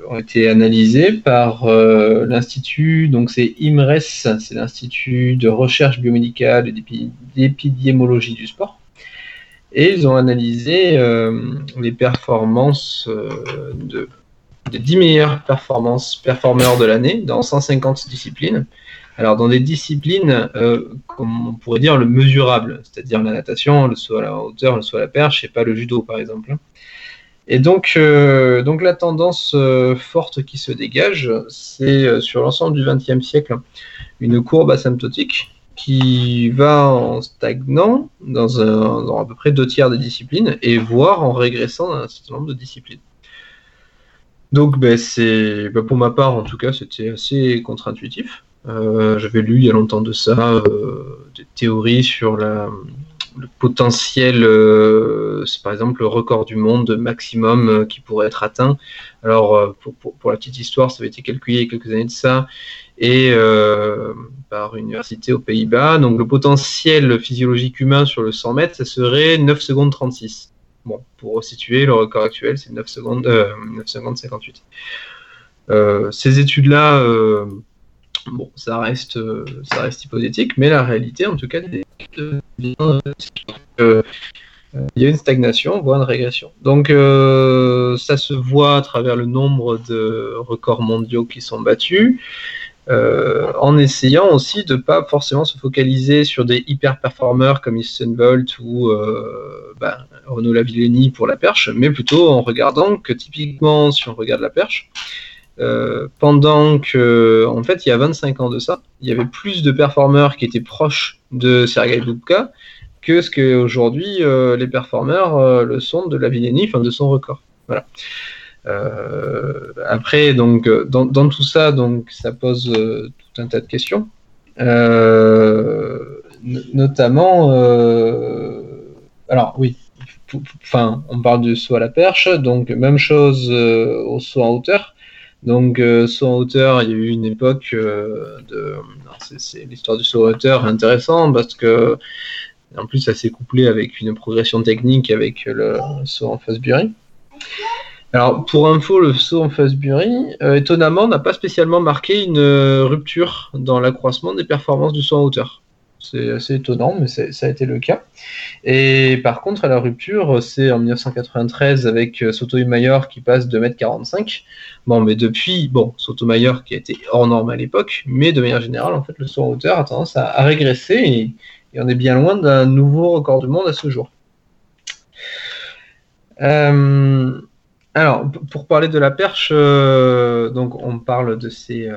ont été analysés par l'institut, donc c'est IMRES, c'est l'institut de recherche biomédicale et d'épidémiologie du sport. Et ils ont analysé les performances de, des 10 meilleures performances performeurs de l'année dans 150 disciplines. Alors, dans des disciplines, euh, comme on pourrait dire, le mesurable, c'est-à-dire la natation, le saut à la hauteur, le saut à la perche, et pas le judo, par exemple. Et donc, euh, donc la tendance euh, forte qui se dégage, c'est sur l'ensemble du XXe siècle une courbe asymptotique qui va en stagnant dans, à peu près deux tiers des disciplines et voire en régressant dans un certain nombre de disciplines. Donc, ben, c'est, ben, pour ma part, en tout cas, c'était assez contre-intuitif. Euh, j'avais lu il y a longtemps de ça euh, des théories sur le potentiel, euh, par exemple le record du monde maximum qui pourrait être atteint. Alors, pour, la petite histoire, ça avait été calculé il y a quelques années de ça, et par une université aux Pays-Bas. Donc, le potentiel physiologique humain sur le 100 mètres, ça serait 9 secondes 36. Bon, pour situer, le record actuel, c'est 9 secondes, 9 secondes 58. ces études-là Bon, ça reste, euh, ça reste hypothétique, mais la réalité, en tout cas, euh, euh, il y a une stagnation, voire une régression. Donc, ça se voit à travers le nombre de records mondiaux qui sont battus, en essayant aussi de ne pas forcément se focaliser sur des hyper-performeurs comme Usain Bolt ou ben, Renaud Lavillenie pour la perche, mais plutôt en regardant que typiquement, si on regarde la perche, euh, pendant que, en fait, il y a 25 ans de ça, il y avait plus de performeurs qui étaient proches de Sergei Bubka que ce qu'aujourd'hui euh, les performeurs euh, le sont de la Villénie, enfin de son record. Voilà. après, donc, dans, dans, tout ça, donc, ça pose tout un tas de questions, notamment, alors oui, enfin, on parle du saut à la perche, donc même chose au saut en hauteur. Donc, euh, saut en hauteur, il y a eu une époque euh, de. C'est l'histoire du saut en hauteur intéressant parce que, en plus, ça s'est couplé avec une progression technique avec le saut en Fosbury. Alors, pour info, le saut en Fosbury, euh, étonnamment, n'a pas spécialement marqué une rupture dans l'accroissement des performances du saut en hauteur. C'est assez étonnant, mais ça a été le cas. Et par contre, à la rupture, c'est en 1993 avec euh, Sotomayor qui passe de 1m45. Bon, mais depuis, bon, Sotomayor qui a été hors norme à l'époque, mais de manière générale, en fait, le saut en hauteur a tendance à, régresser et, on est bien loin d'un nouveau record du monde à ce jour. Euh, alors, pour parler de la perche, euh, donc on parle de ces,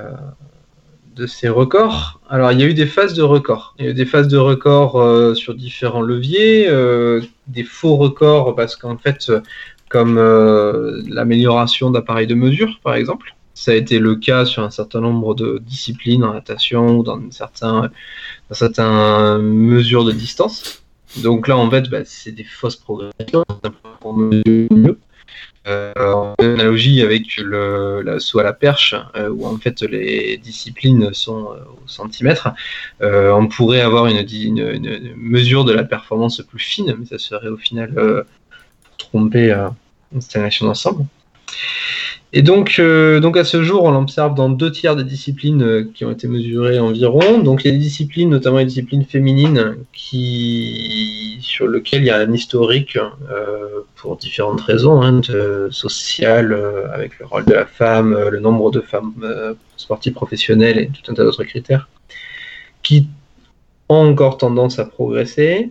de ces records. Alors, il y a eu des phases de records. Il y a eu des phases de records euh, sur différents leviers, euh, des faux records parce qu'en fait, comme euh, l'amélioration d'appareils de mesure, par exemple, ça a été le cas sur un certain nombre de disciplines en natation ou dans certaines certains mesures de distance. Donc là, en fait, bah, c'est des fausses progressions, pour mesurer mieux. Euh, en analogie avec le, la saut à la perche, euh, où en fait les disciplines sont euh, au centimètre, on pourrait avoir une, une, mesure de la performance plus fine, mais ça serait au final tromper une stagnation d'ensemble. Et donc, euh, donc à ce jour, on l'observe dans deux tiers des disciplines euh, qui ont été mesurées environ. Donc des disciplines, notamment les disciplines féminines, qui, sur lesquelles il y a un historique euh, pour différentes raisons, hein, sociales, avec le rôle de la femme, le nombre de femmes sportives professionnelles et tout un tas d'autres critères, qui ont encore tendance à progresser.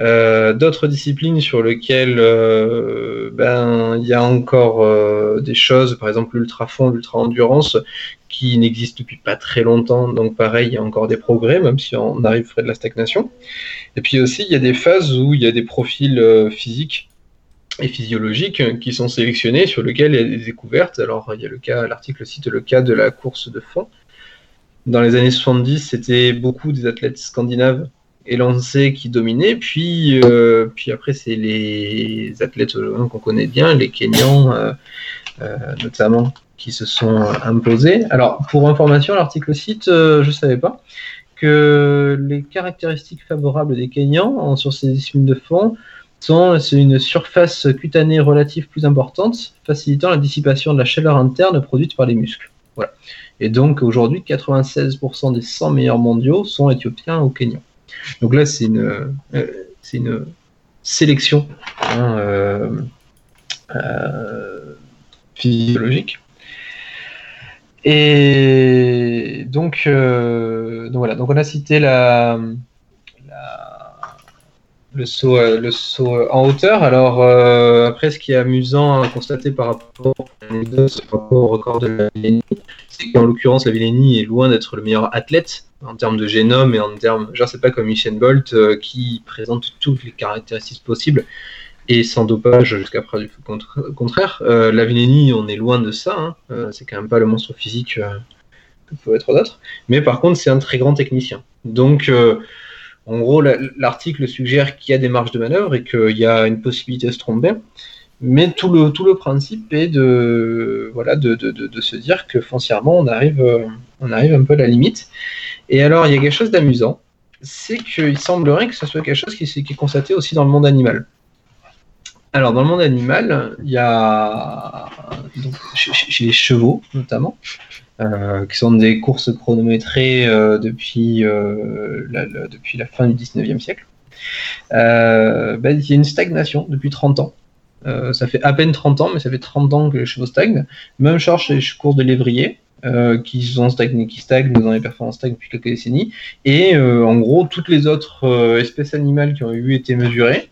Euh, d'autres disciplines sur lesquelles euh, ben il y a encore euh, des choses, par exemple l'ultra-fond, l'ultra-endurance, qui n'existent depuis pas très longtemps. Donc pareil, il y a encore des progrès, même si on arrive près de la stagnation. Et puis aussi, il y a des phases où il y a des profils physiques et physiologiques qui sont sélectionnés, sur lesquels il y a des découvertes. Alors il y a le cas, l'article cite le cas de la course de fond. Dans les années 70, c'était beaucoup des athlètes scandinaves et lancé qui dominait. Puis, euh, puis après, c'est les athlètes qu'on connaît bien, les Kenyans euh, euh, notamment, qui se sont imposés. Alors, pour information, l'article cite, je ne savais pas, que les caractéristiques favorables des Kenyans sur ces disciplines de fond sont une surface cutanée relative plus importante, facilitant la dissipation de la chaleur interne produite par les muscles. Voilà. Et donc aujourd'hui, 96% des 100 meilleurs mondiaux sont éthiopiens ou kenyans. Donc là, c'est une, euh, c'est une sélection hein, euh, euh, physiologique. Et donc, donc voilà, donc on a cité la, le saut, euh, le saut euh, en hauteur. Alors, euh, après, ce qui est amusant à constater par rapport, au record de la Villénie, c'est qu'en l'occurrence, la Villénie est loin d'être le meilleur athlète en termes de génome et en termes, je sais pas comme Michel Bolt, qui présente toutes les caractéristiques possibles et sans dopage jusqu'à preuve du contraire. la Villénie, on est loin de ça. Hein. c'est quand même pas le monstre physique que peut être d'autres. Mais par contre, c'est un très grand technicien. Donc, en gros, l'article suggère qu'il y a des marges de manœuvre et qu'il y a une possibilité de se tromper. Mais tout le, tout le principe est de, voilà, de, se dire que foncièrement, on arrive, euh, on arrive un peu à la limite. Et alors, il y a quelque chose d'amusant, c'est qu'il semblerait que ce soit quelque chose qui, qui, est constaté aussi dans le monde animal. Alors, dans le monde animal, il y a, chez, les chevaux notamment, euh, qui sont des courses chronométrées euh, depuis, euh, la, depuis la fin du 19e siècle. Ben, il y a une stagnation depuis 30 ans. ça fait à peine 30 ans, mais ça fait 30 ans que les chevaux stagnent. Même charge chez les courses de lévrier, qui, sont stagné, qui stagnent dans les performances stagnent depuis quelques décennies. Et en gros, toutes les autres espèces animales qui ont eu été mesurées,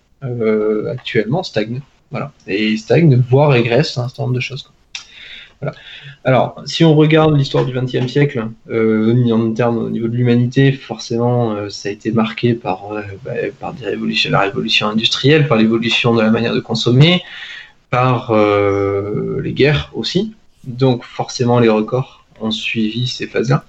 actuellement stagnent. Voilà. Et stagnent, voire régressent un certain nombre de choses. Alors, si on regarde l'histoire du XXe siècle, euh, en termes au niveau de l'humanité, forcément, euh, ça a été marqué par, euh, bah, la révolution industrielle, par l'évolution de la manière de consommer, par les guerres aussi. Donc, forcément, les records ont suivi ces phases-là.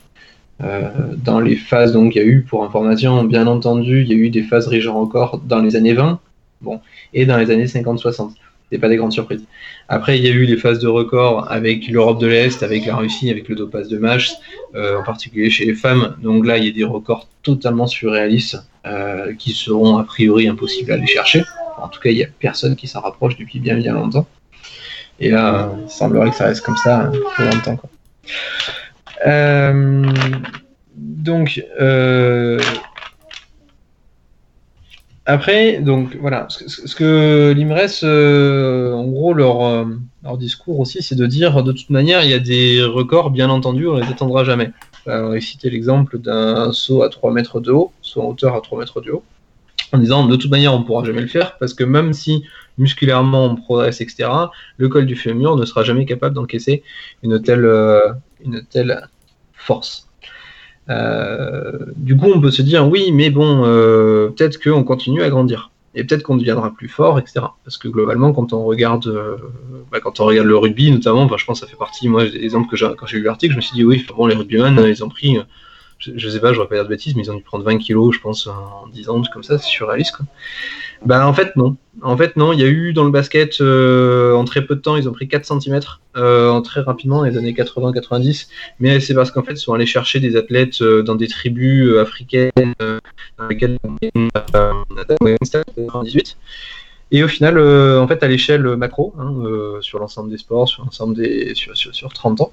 dans les phases, donc, il y a eu, pour information, bien entendu, il y a eu des phases région record dans les années 20, bon, et dans les années 50-60 c'est pas des grandes surprises. Après, il y a eu des phases de record avec l'Europe de l'Est, avec la Russie, avec le dopage de match, euh, en particulier chez les femmes. Donc là, il y a des records totalement surréalistes euh, qui seront a priori impossibles à aller chercher. En tout cas, il n'y a personne qui s'en rapproche depuis bien bien longtemps. Et là, il semblerait que ça reste comme ça pour longtemps. Quoi. Euh, donc, après, donc voilà, ce, que l'IMRES, euh, en gros, leur, euh, leur discours aussi, c'est de dire de toute manière, il y a des records, bien entendu, on les attendra jamais. Alors, ils citaient l'exemple d'un saut à 3 mètres de haut, saut en hauteur à 3 mètres de haut, en disant de toute manière, on ne pourra jamais le faire parce que même si musculairement on progresse, etc., le col du fémur ne sera jamais capable d'encaisser une telle, euh, une telle force. Euh, du coup, on peut se dire oui, mais bon, euh, peut-être qu'on continue à grandir et peut-être qu'on deviendra plus fort, etc. Parce que globalement, quand on regarde, euh, bah, quand on regarde le rugby notamment, je pense que ça fait partie, moi, des exemples que quand j'ai lu l'article, je me suis dit oui, bon, les rugbyman, ils ont pris, je, je sais pas, je vais pas dire de bêtises, mais ils ont dû prendre 20 kilos, je pense, en 10 ans, comme ça, c'est surréaliste. Quoi. Bah en fait non. En fait non, il y a eu dans le basket euh, en très peu de temps, ils ont pris 4 cm euh, en très rapidement dans les années 80-90, mais c'est parce qu'en fait ils sont allés chercher des athlètes euh, dans des tribus africaines dans lesquelles on a 98. Et au final, en fait, à l'échelle macro, hein, sur l'ensemble des sports, sur l'ensemble des sur, sur, sur, 30 ans,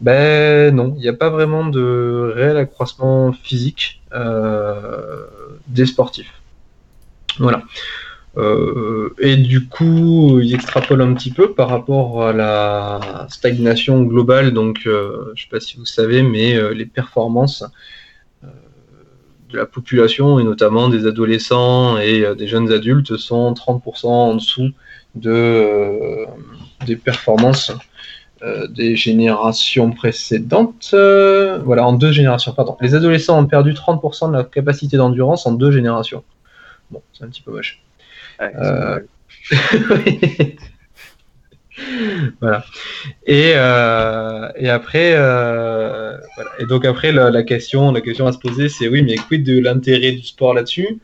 ben non, il n'y a pas vraiment de réel accroissement physique des sportifs. Voilà. Euh, et du coup, il extrapole un petit peu par rapport à la stagnation globale. Donc, euh, je ne sais pas si vous savez, mais euh, les performances de la population, et notamment des adolescents et des jeunes adultes, sont 30% en dessous de, des performances des générations précédentes. voilà, en deux générations, pardon. Les adolescents ont perdu 30% de leur capacité d'endurance en deux générations. Bon, c'est un petit peu moche. Euh, voilà. Et, euh, et après, euh, voilà. et donc après la, question, la question à se poser, c'est oui, mais quid de l'intérêt du sport là-dessus?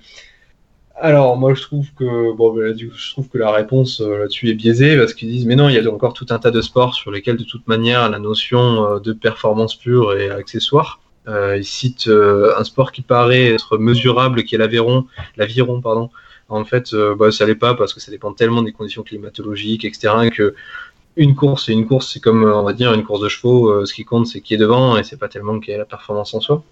Alors moi je trouve que bon, ben, je trouve que la réponse là-dessus est biaisée parce qu'ils disent mais non, il y a encore tout un tas de sports sur lesquels de toute manière la notion de performance pure est accessoire. Euh, il cite euh, un sport qui paraît être mesurable, qui est l'aviron, l'aviron pardon, En fait, bah, ça l'est pas parce que ça dépend tellement des conditions climatologiques, etc. Que une course, une course, c'est comme on va dire une course de chevaux. ce qui compte, c'est qui est devant et c'est pas tellement qui est la performance en soi.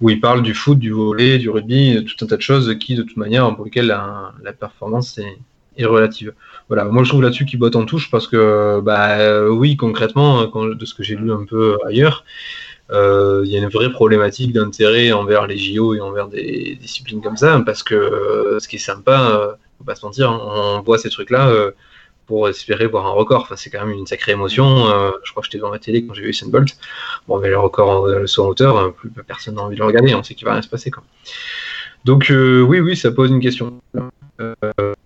Où il parle du foot, du volet, du rugby, tout un tas de choses qui, de toute manière, pour lesquelles la, performance est, relative. Voilà, moi je trouve là-dessus qu'il botte en touche parce que, bah, euh, oui, concrètement, de ce que j'ai lu un peu ailleurs, euh, il y a une vraie problématique d'intérêt envers les JO et envers des disciplines comme ça, parce que euh, ce qui est sympa, faut pas se mentir, hein, on voit ces trucs-là pour espérer voir un record. Enfin, c'est quand même une sacrée émotion. je crois que j'étais devant la télé quand j'ai vu Usain Bolt. Bon, mais le record le en hauteur, plus personne n'a envie de le regarder. On sait qu'il va rien se passer. Quoi. Donc oui, oui, ça pose une question.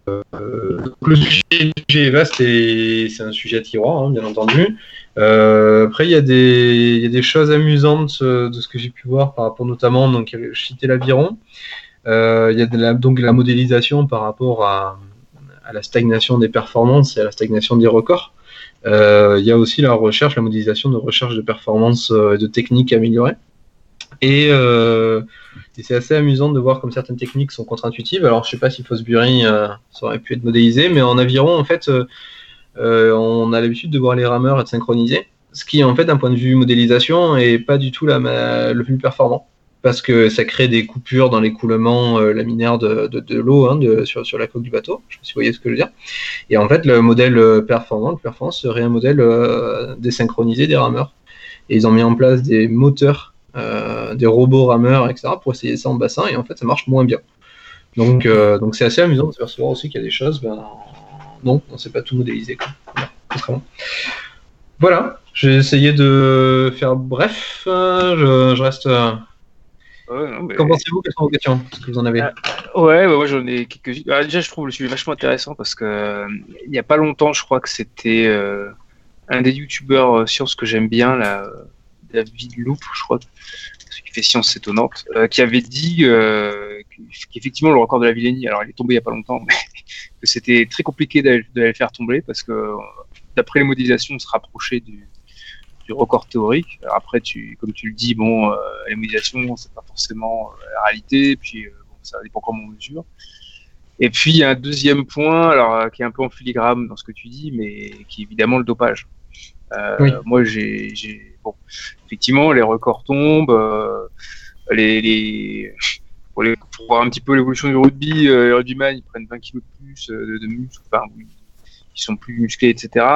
Euh, le sujet est vaste et c'est un sujet à tiroir, hein, bien entendu. Euh, après, il y, a des, choses amusantes euh, de ce que j'ai pu voir par rapport notamment, donc je citais l'aviron. il y a la, donc la modélisation par rapport à, la stagnation des performances et à la stagnation des records. il y a aussi la recherche, la modélisation de recherche de performances et de techniques améliorées. Et c'est assez amusant de voir comme certaines techniques sont contre-intuitives. Alors, je sais pas si Fosbury euh, ça aurait pu être modélisé, mais en aviron, en fait, euh, euh, on a l'habitude de voir les rameurs être synchronisés, ce qui, en fait, d'un point de vue modélisation, est pas du tout la, le plus performant, parce que ça crée des coupures dans l'écoulement laminaire de, l'eau hein, sur, la coque du bateau. Je sais pas si vous voyez ce que je veux dire. Et en fait, le modèle performant, le serait un modèle désynchronisé des rameurs. Et ils ont mis en place des moteurs euh, des robots rameurs, etc., pour essayer ça en bassin, et en fait, ça marche moins bien. Donc, euh, donc c'est assez amusant de se percevoir aussi qu'il y a des choses, ben, non, on ne sait pas tout modéliser. Voilà, voilà j'ai essayé de faire bref, je, je reste. Qu'en pensez-vous Quelles sont vos questions que vous en avez euh, Ouais, moi j'en ai quelques bah, déjà, je trouve le sujet vachement intéressant parce que il n'y a pas longtemps, je crois que c'était un des youtubeurs sciences que j'aime bien, là, David Loup, je crois, qui fait Science étonnante, euh, qui avait dit euh, qu'effectivement le record de la Villénie, alors il est tombé il n'y a pas longtemps, mais que c'était très compliqué de, le faire tomber parce que d'après les modélisations, on se rapprochait du, record théorique. après, tu, comme tu le dis, bon, euh, les modélisations, c'est pas forcément la réalité, puis ça dépend comment on mesure. Et puis il y a un deuxième point, alors qui est un peu en filigrane dans ce que tu dis, mais qui est évidemment le dopage. Moi, j'ai bon, effectivement, les records tombent. Euh, les, pour, voir un petit peu l'évolution du rugby, euh, les rugbyman, ils prennent 20 kilos de plus euh, de, muscles, enfin, ils sont plus musclés, etc.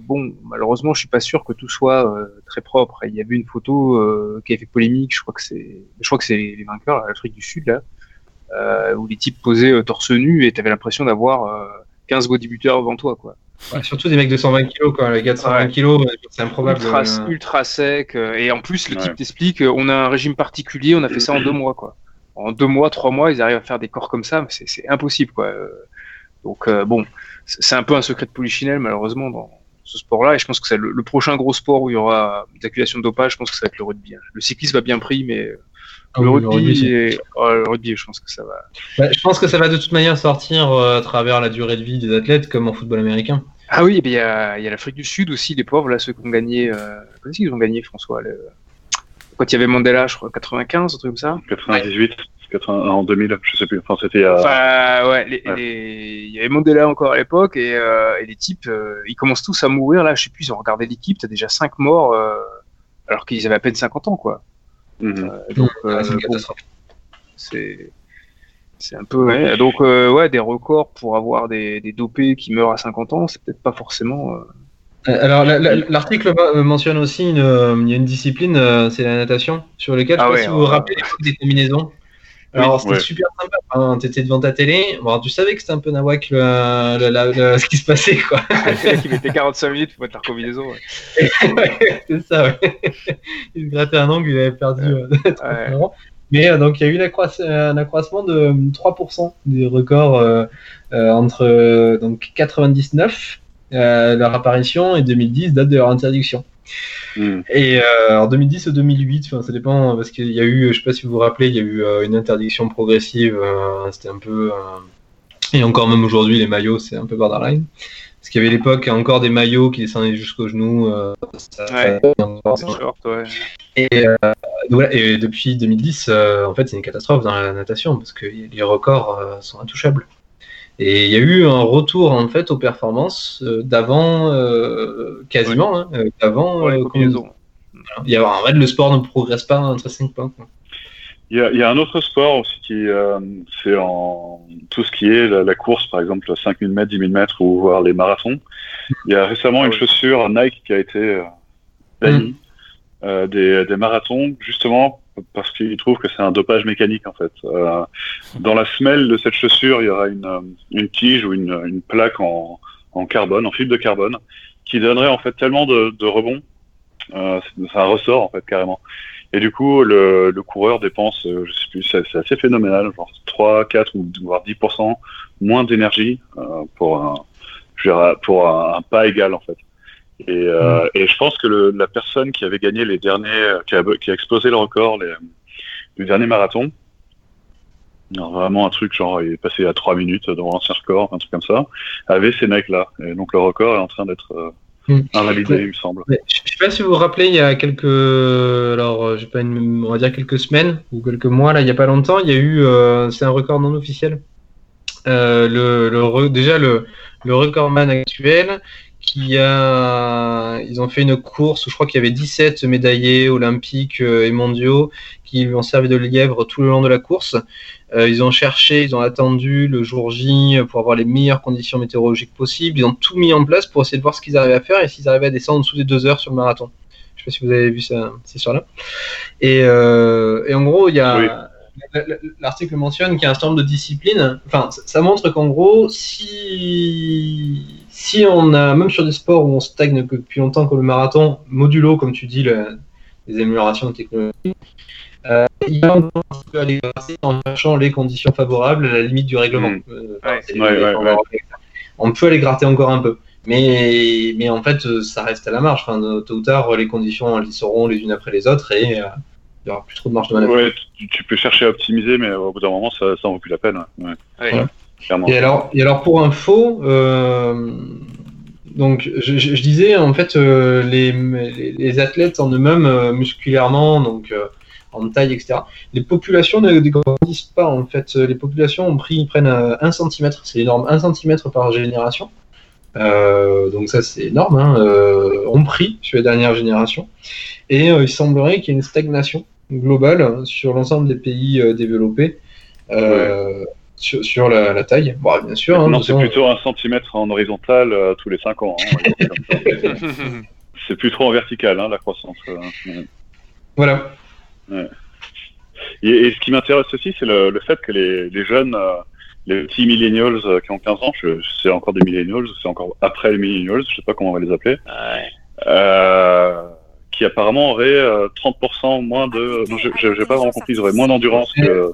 bon, malheureusement, je suis pas sûr que tout soit très propre. Il y avait une photo qui a fait polémique, je crois que c'est, je crois que c'est les, vainqueurs, l'Afrique du Sud, là, où les types posaient torse nu et tu avais l'impression d'avoir 15 bodybuilders devant toi, quoi surtout des mecs de 120 kg, quoi. Les gars de 120 kg, c'est improbable. Ultra, euh. ultra sec. Euh, et en plus, le type t'explique euh, on a un régime particulier, on a fait ça en deux mois, quoi. En deux mois, trois mois, ils arrivent à faire des corps comme ça, mais c'est impossible, quoi. Donc, bon, c'est un peu un secret de polichinelle, malheureusement, dans ce sport-là. Et je pense que c'est le, prochain gros sport où il y aura des accusations de dopage, je pense que ça va être le rugby. Hein. Le cyclisme va bien pris, mais ah le, rugby, oh, le, rugby, je pense que ça va. Bah, je pense que ça va de toute manière sortir à travers la durée de vie des athlètes, comme en football américain. Ah oui, il y a, l'Afrique du Sud aussi, les pauvres, là, ceux qui ont gagné. Euh, qu'ils ont gagné, François Quand il y avait Mandela, je crois, 95, un truc comme ça 98, en 2000, je sais plus. Enfin, c'était. Enfin, ouais, il y avait Mandela encore à l'époque, et, euh, les types, euh, ils commencent tous à mourir, là, je sais plus, ils ont regardé l'équipe, t'as déjà 5 morts, alors qu'ils avaient à peine 50 ans, quoi. Mhm. donc, c'est c'est un peu, ouais. Donc, euh, ouais, des records pour avoir des, des, dopés qui meurent à 50 ans, c'est peut-être pas forcément. Euh, euh, alors, l'article mentionne aussi une, il y a une discipline, c'est la natation, sur laquelle, ah je sais pas si vous vous rappelez des combinaisons. Alors, c'était super sympa. Enfin, tu étais devant ta télé. Bon, tu savais que c'était un peu nawak le, ce qui se passait, quoi. qui mettait 45 minutes pour mettre la combinaison. Ouais. c'est ça, ouais. Il grattait un angle, il avait perdu. Euh, mais euh, donc il y a eu un accroissement de 3% euh, des records euh, entre donc 99 leur apparition et 2010 date de leur interdiction. Hmm. Et en 2010 ou 2008, ça dépend parce qu'il y a eu, je sais pas si vous vous rappelez, il y a eu une interdiction progressive. C'était un peu et encore même aujourd'hui les maillots c'est un peu borderline. Parce qu'il y avait l'époque encore des maillots qui descendaient jusqu'aux genoux. euh, ça- Ouais. ouais. Et, euh, voilà, et depuis 2010, euh, en fait, c'est une catastrophe dans la natation parce que les records euh, sont intouchables. Et il y a eu un retour en fait aux performances euh, d'avant, euh, quasiment, hein, euh, d'avant. Les euh, il y a, en fait, le sport ne progresse pas entre 5 points. quoi. Il y, a, il y a un autre sport aussi qui, euh, c'est en tout ce qui est la, la course, par exemple 5000 mètres, 10 000 mètres ou voire les marathons. Il y a récemment une Oui. chaussure Nike qui a été euh, bannie euh, des, des marathons, justement parce qu'ils trouvent que c'est un dopage mécanique en fait. Euh, dans la semelle de cette chaussure, il y aura une, euh, une tige ou une, une plaque en, en carbone, en fibre de carbone, qui donnerait en fait tellement de, de rebond, euh, c'est un ressort en fait carrément. Et du coup, le, le coureur dépense, euh, je sais plus, c'est assez phénoménal, genre 3, 4 ou voire 10% moins d'énergie euh, pour un, je dirais, pour un pas égal en fait. Et, euh, et je pense que le, la personne qui avait gagné les derniers, euh, qui a, qui a explosé le record les, du dernier marathon, alors vraiment un truc genre il est passé à 3 minutes devant l'ancien record, un truc comme ça, avait ces mecs là. Et donc le record est en train d'être euh, Hmm. invalidé, il me semble. Mais je je sais pas si vous vous rappelez, il y a quelques, alors, euh, j'ai pas une- on va dire quelques semaines ou quelques mois là, il y a pas longtemps, il y a eu, euh, c'est un record non officiel. Euh, le, déjà le, le recordman actuel qui a, ils ont fait une course où je crois qu'il y avait 17 médaillés olympiques euh, et mondiaux qui lui ont servi de lièvre tout le long de la course. Euh, ils ont cherché, ils ont attendu le jour J pour avoir les meilleures conditions météorologiques possibles. Ils ont tout mis en place pour essayer de voir ce qu'ils arrivaient à faire et s'ils arrivaient à descendre en dessous des deux heures sur le marathon. Je sais pas si vous avez vu ça, ces soirs-là. Et, euh, et en gros, il y a Oui. l'article mentionne qu'il y a un certain nombre de disciplines. Enfin, ça montre qu'en gros, si si on a même sur des sports où on stagne que depuis longtemps comme le marathon, modulo comme tu dis, le- les améliorations de technologie. Euh, il y a un peu à aller gratter en cherchant les conditions favorables à la limite du règlement. Mm. Euh, Ouais. c'est- Ouais, ouais, ouais. On peut aller gratter encore un peu. Mais, mais en fait, ça reste à la marge. Enfin, tôt ou tard, les conditions, elles y seront les unes après les autres et euh, il n'y aura plus trop de marge de manœuvre. Ouais, tu, tu peux chercher à optimiser, mais au bout d'un moment, ça, ça en vaut plus la peine. Ouais, Ouais. Ouais. Clairement. Et alors, et alors pour info, euh, donc je, disais en fait euh, les, les, athlètes en eux-mêmes euh, musculairement, donc en taille, etc. Les populations ne grandissent pas en fait. Les populations ont pris, ils prennent euh, 1 cm, c'est énorme, 1 cm par génération. Euh, donc ça c'est énorme, hein, euh, ont pris sur les dernières générations. Et euh, il semblerait qu'il y ait une stagnation globale sur l'ensemble des pays développés. Sur, sur la, la taille. Bon, bien sûr. hein, non, c'est plutôt un centimètre en horizontal euh, tous les 5 ans. hein, c'est plus trop en vertical, hein, la croissance. euh, ouais. Voilà. Et, et ce qui m'intéresse aussi, c'est le, le fait que les, les jeunes, euh, les petits millennials qui ont 15 ans, je, c'est encore des millennials, c'est encore après les millennials, je sais pas comment on va les appeler, Ouais. Euh, qui apparemment auraient euh, 30% moins de... Non, je j'ai pas vraiment compris, ils auraient moins d'endurance que...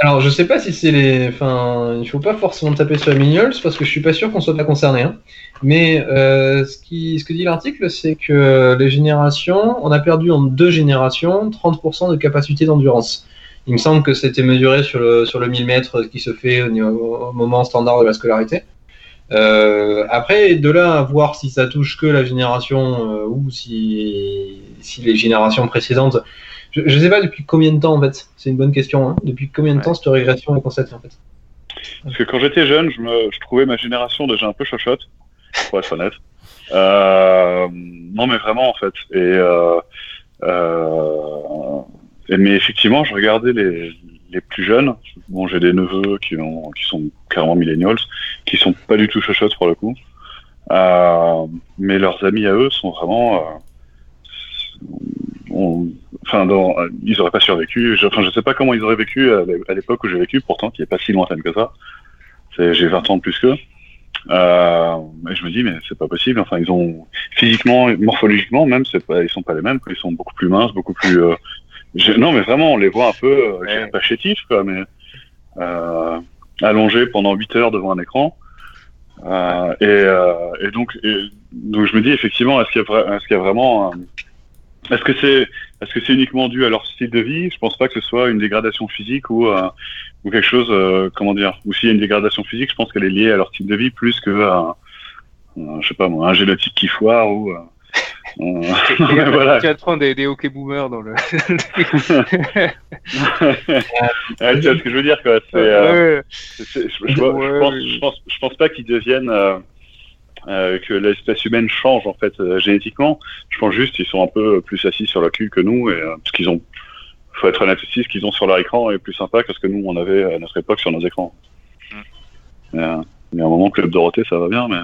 Alors, je sais pas si c'est les. Enfin, il faut pas forcément taper sur les millennials parce que je suis pas sûr qu'on soit pas concerné. Hein. Mais euh, ce, qui, ce que dit l'article, c'est que les générations, on a perdu en deux générations 30% de capacité d'endurance. Il me semble que c'était mesuré sur le, sur le 1000 mètres qui se fait au moment standard de la scolarité. Euh, après, de là à voir si ça touche que la génération euh, ou si, si les générations précédentes je ne sais pas depuis combien de temps en fait. C'est une bonne question. Hein. Depuis combien de temps cette régression est constatée en fait? Parce que quand j'étais jeune, je, me, je trouvais ma génération déjà un peu chochotte, pour être honnête. Euh, non, mais vraiment, en fait. Et, et- mais effectivement, je regardais les, les plus jeunes. Bon, j'ai des neveux qui, ont, qui sont carrément millennials, qui sont pas du tout chochottes pour le coup. Euh, mais leurs amis à eux sont vraiment. euh, enfin, ils auraient pas survécu. Je, enfin, je sais pas comment ils auraient vécu à l'é- à l'époque où j'ai vécu, pourtant, qui est pas si lointaine que ça. J'ai 20 ans de plus qu'eux. Euh, et je me dis, mais c'est pas possible. Enfin, ils ont physiquement, morphologiquement même, pas, ils sont pas les mêmes. Ils sont beaucoup plus minces, beaucoup plus. euh, je- non, mais vraiment, on les voit un peu, euh, Ouais. pas chétifs, quoi, mais euh, allongés pendant 8 heures devant un écran. Euh, et, euh, et donc, et- donc, je me dis effectivement, est-ce qu'il y a, est-ce qu'il y a vraiment, est-ce que c'est, est-ce que c'est uniquement dû à leur style de vie? Je pense pas que ce soit une dégradation physique ou euh, ou quelque chose, euh, comment dire, ou s'il y a une dégradation physique, je pense qu'elle est liée à leur style de vie plus que à, je sais pas moi, un génétique qui foire ou. Euh, voilà. Tu vas te prendre des, des hockey boomers dans le. Ouais, tu vois ce que je veux dire, quoi. Euh, Ouais. je, je- pense, oui. je, pense, je pense pas qu'ils deviennent. euh, euh, que l'espèce humaine change en fait euh, génétiquement. Je pense juste qu'ils sont un peu plus assis sur la cul que nous et euh, ce qu'ils ont. Faut être honnête aussi, ce qu'ils ont sur leur écran est plus sympa que ce que nous on avait à notre époque sur nos écrans. Mm. Y a un moment Club Dorothée ça va bien, mais